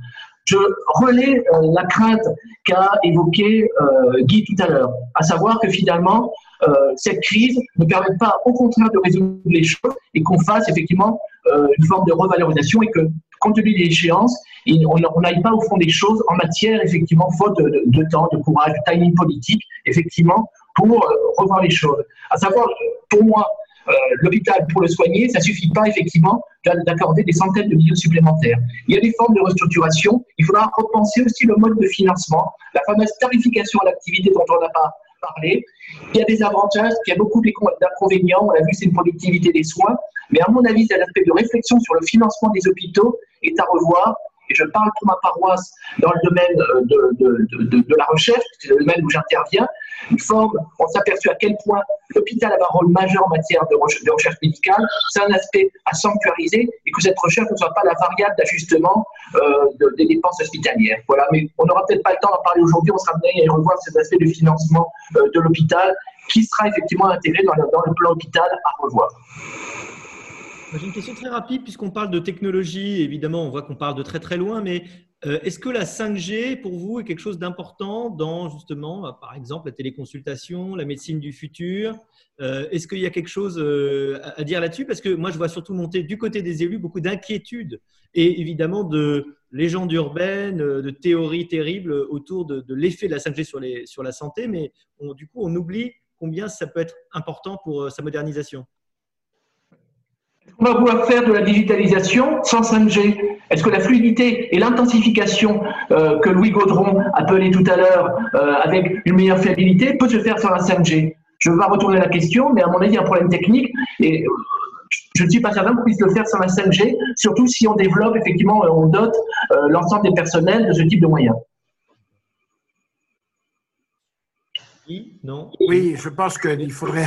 Speaker 1: Je relais euh, la crainte qu'a évoquée euh, Guy tout à l'heure, à savoir que finalement, euh, cette crise ne permet pas au contraire de résoudre les choses et qu'on fasse effectivement une forme de revalorisation et que, compte tenu des échéances, on n'aille pas au fond des choses en matière, effectivement, faute de, de, temps, de courage, de timing politique, effectivement, pour revoir les choses. À savoir, pour moi, l'hôpital pour le soigner, ça suffit pas effectivement d'accorder des centaines de millions supplémentaires. Il y a des formes de restructuration. Il faudra repenser aussi le mode de financement, la fameuse tarification à l'activité dont on n'a pas parlé. Il y a des avantages, il y a beaucoup d'inconvénients. On a vu, c'est une productivité des soins. Mais à mon avis, c'est l'aspect de réflexion sur le financement des hôpitaux est à revoir et je parle pour ma paroisse dans le domaine euh, de, de, de, la recherche, c'est le domaine où j'interviens, forme, on s'aperçoit à quel point l'hôpital a un rôle majeur en matière de recherche, médicale, c'est un aspect à sanctuariser et que cette recherche ne soit pas la variable d'ajustement euh, des dépenses hospitalières. Voilà, mais on n'aura peut-être pas le temps d'en parler aujourd'hui, on sera amené à revoir cet aspect de financement euh, de l'hôpital qui sera effectivement intégré dans dans le plan hôpital à revoir.
Speaker 3: J'ai une question très rapide, puisqu'on parle de technologie, évidemment, on voit qu'on parle de très très loin, mais euh, est-ce que la 5G, pour vous, est quelque chose d'important dans, justement, euh, par exemple, la téléconsultation, la médecine du futur? Euh, Est-ce qu'il y a quelque chose à dire là-dessus? Parce que moi, je vois surtout monter du côté des élus beaucoup d'inquiétudes et évidemment de légendes urbaines, de théories terribles autour de, l'effet de la 5G sur, sur la santé, mais du coup, on oublie combien ça peut être important pour sa modernisation.
Speaker 1: On va pouvoir faire de la digitalisation sans 5G Est-ce que la fluidité et l'intensification euh, que Louis Gaudron appelait tout à l'heure euh, avec une meilleure fiabilité peut se faire sans la 5G Je ne vais pas retourner la question, mais à mon avis, il y a un problème technique et euh, je ne suis pas certain qu'on puisse le faire sans la 5G, surtout si on développe effectivement, on dote l'ensemble des personnels de ce type de moyens.
Speaker 2: Oui, non. Oui, je pense qu'il faudrait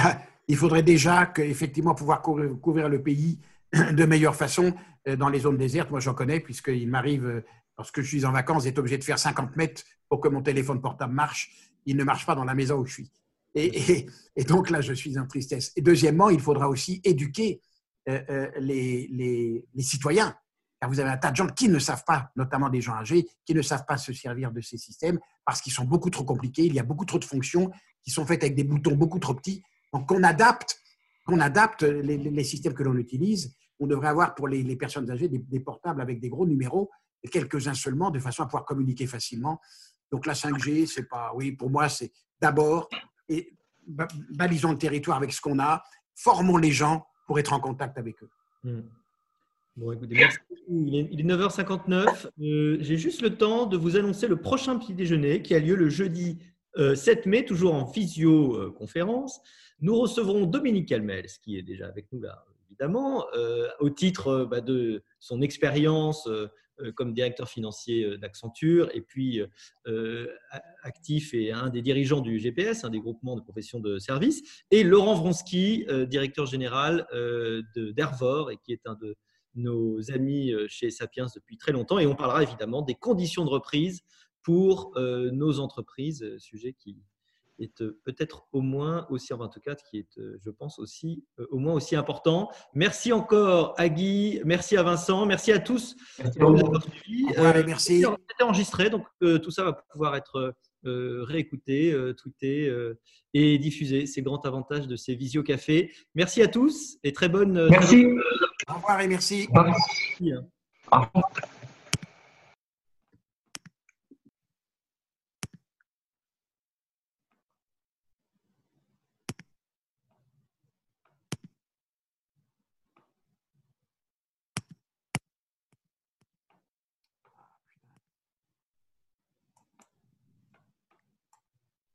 Speaker 2: il faudrait déjà effectivement pouvoir couvrir, le pays de meilleure façon euh, dans les zones désertes. Moi, j'en connais, puisqu'il m'arrive, euh, lorsque je suis en vacances, d'être obligé de faire 50 mètres pour que mon téléphone portable marche. Il ne marche pas dans la maison où je suis. Et, donc là, je suis en tristesse. Et deuxièmement, il faudra aussi éduquer euh, les, les, citoyens. Car vous avez un tas de gens qui ne savent pas, notamment des gens âgés, qui ne savent pas se servir de ces systèmes parce qu'ils sont beaucoup trop compliqués. Il y a beaucoup trop de fonctions qui sont faites avec des boutons beaucoup trop petits donc, qu'on adapte, les, systèmes que l'on utilise. On devrait avoir pour les, personnes âgées des, portables avec des gros numéros, quelques-uns seulement, de façon à pouvoir communiquer facilement. Donc, la 5G, c'est pas, oui, pour moi, c'est d'abord, balisons le territoire avec ce qu'on a, formons les gens pour être en contact avec eux. Hmm.
Speaker 3: Bon, écoutez, merci. Il est, 9h59. Euh, j'ai juste le temps de vous annoncer le prochain petit déjeuner qui a lieu le jeudi 7 euh, mai, toujours en physio-conférence. Nous recevrons Dominique Calmels, qui est déjà avec nous là, évidemment, euh, au titre euh, bah, de son expérience euh, comme directeur financier d'Accenture et puis actif et un des dirigeants du GPS, un des groupements de professions de services, et Laurent Vronsky, directeur général d'Ervor et qui est un de nos amis chez Sapiens depuis très longtemps. Et on parlera évidemment des conditions de reprise pour nos entreprises, sujet qui, est euh, peut-être au moins aussi, en tout cas, qui est, euh, je pense, aussi euh, au moins aussi important. Merci encore à Guy, merci à Vincent, merci à tous
Speaker 2: merci.
Speaker 3: suivi. merci. C'était enregistré, donc tout ça va pouvoir être réécouter, tweeter et diffuser ces grands avantages de ces visio-cafés. Merci à tous et très bonne.
Speaker 1: Merci.
Speaker 2: Au revoir et merci.
Speaker 1: merci. Au revoir.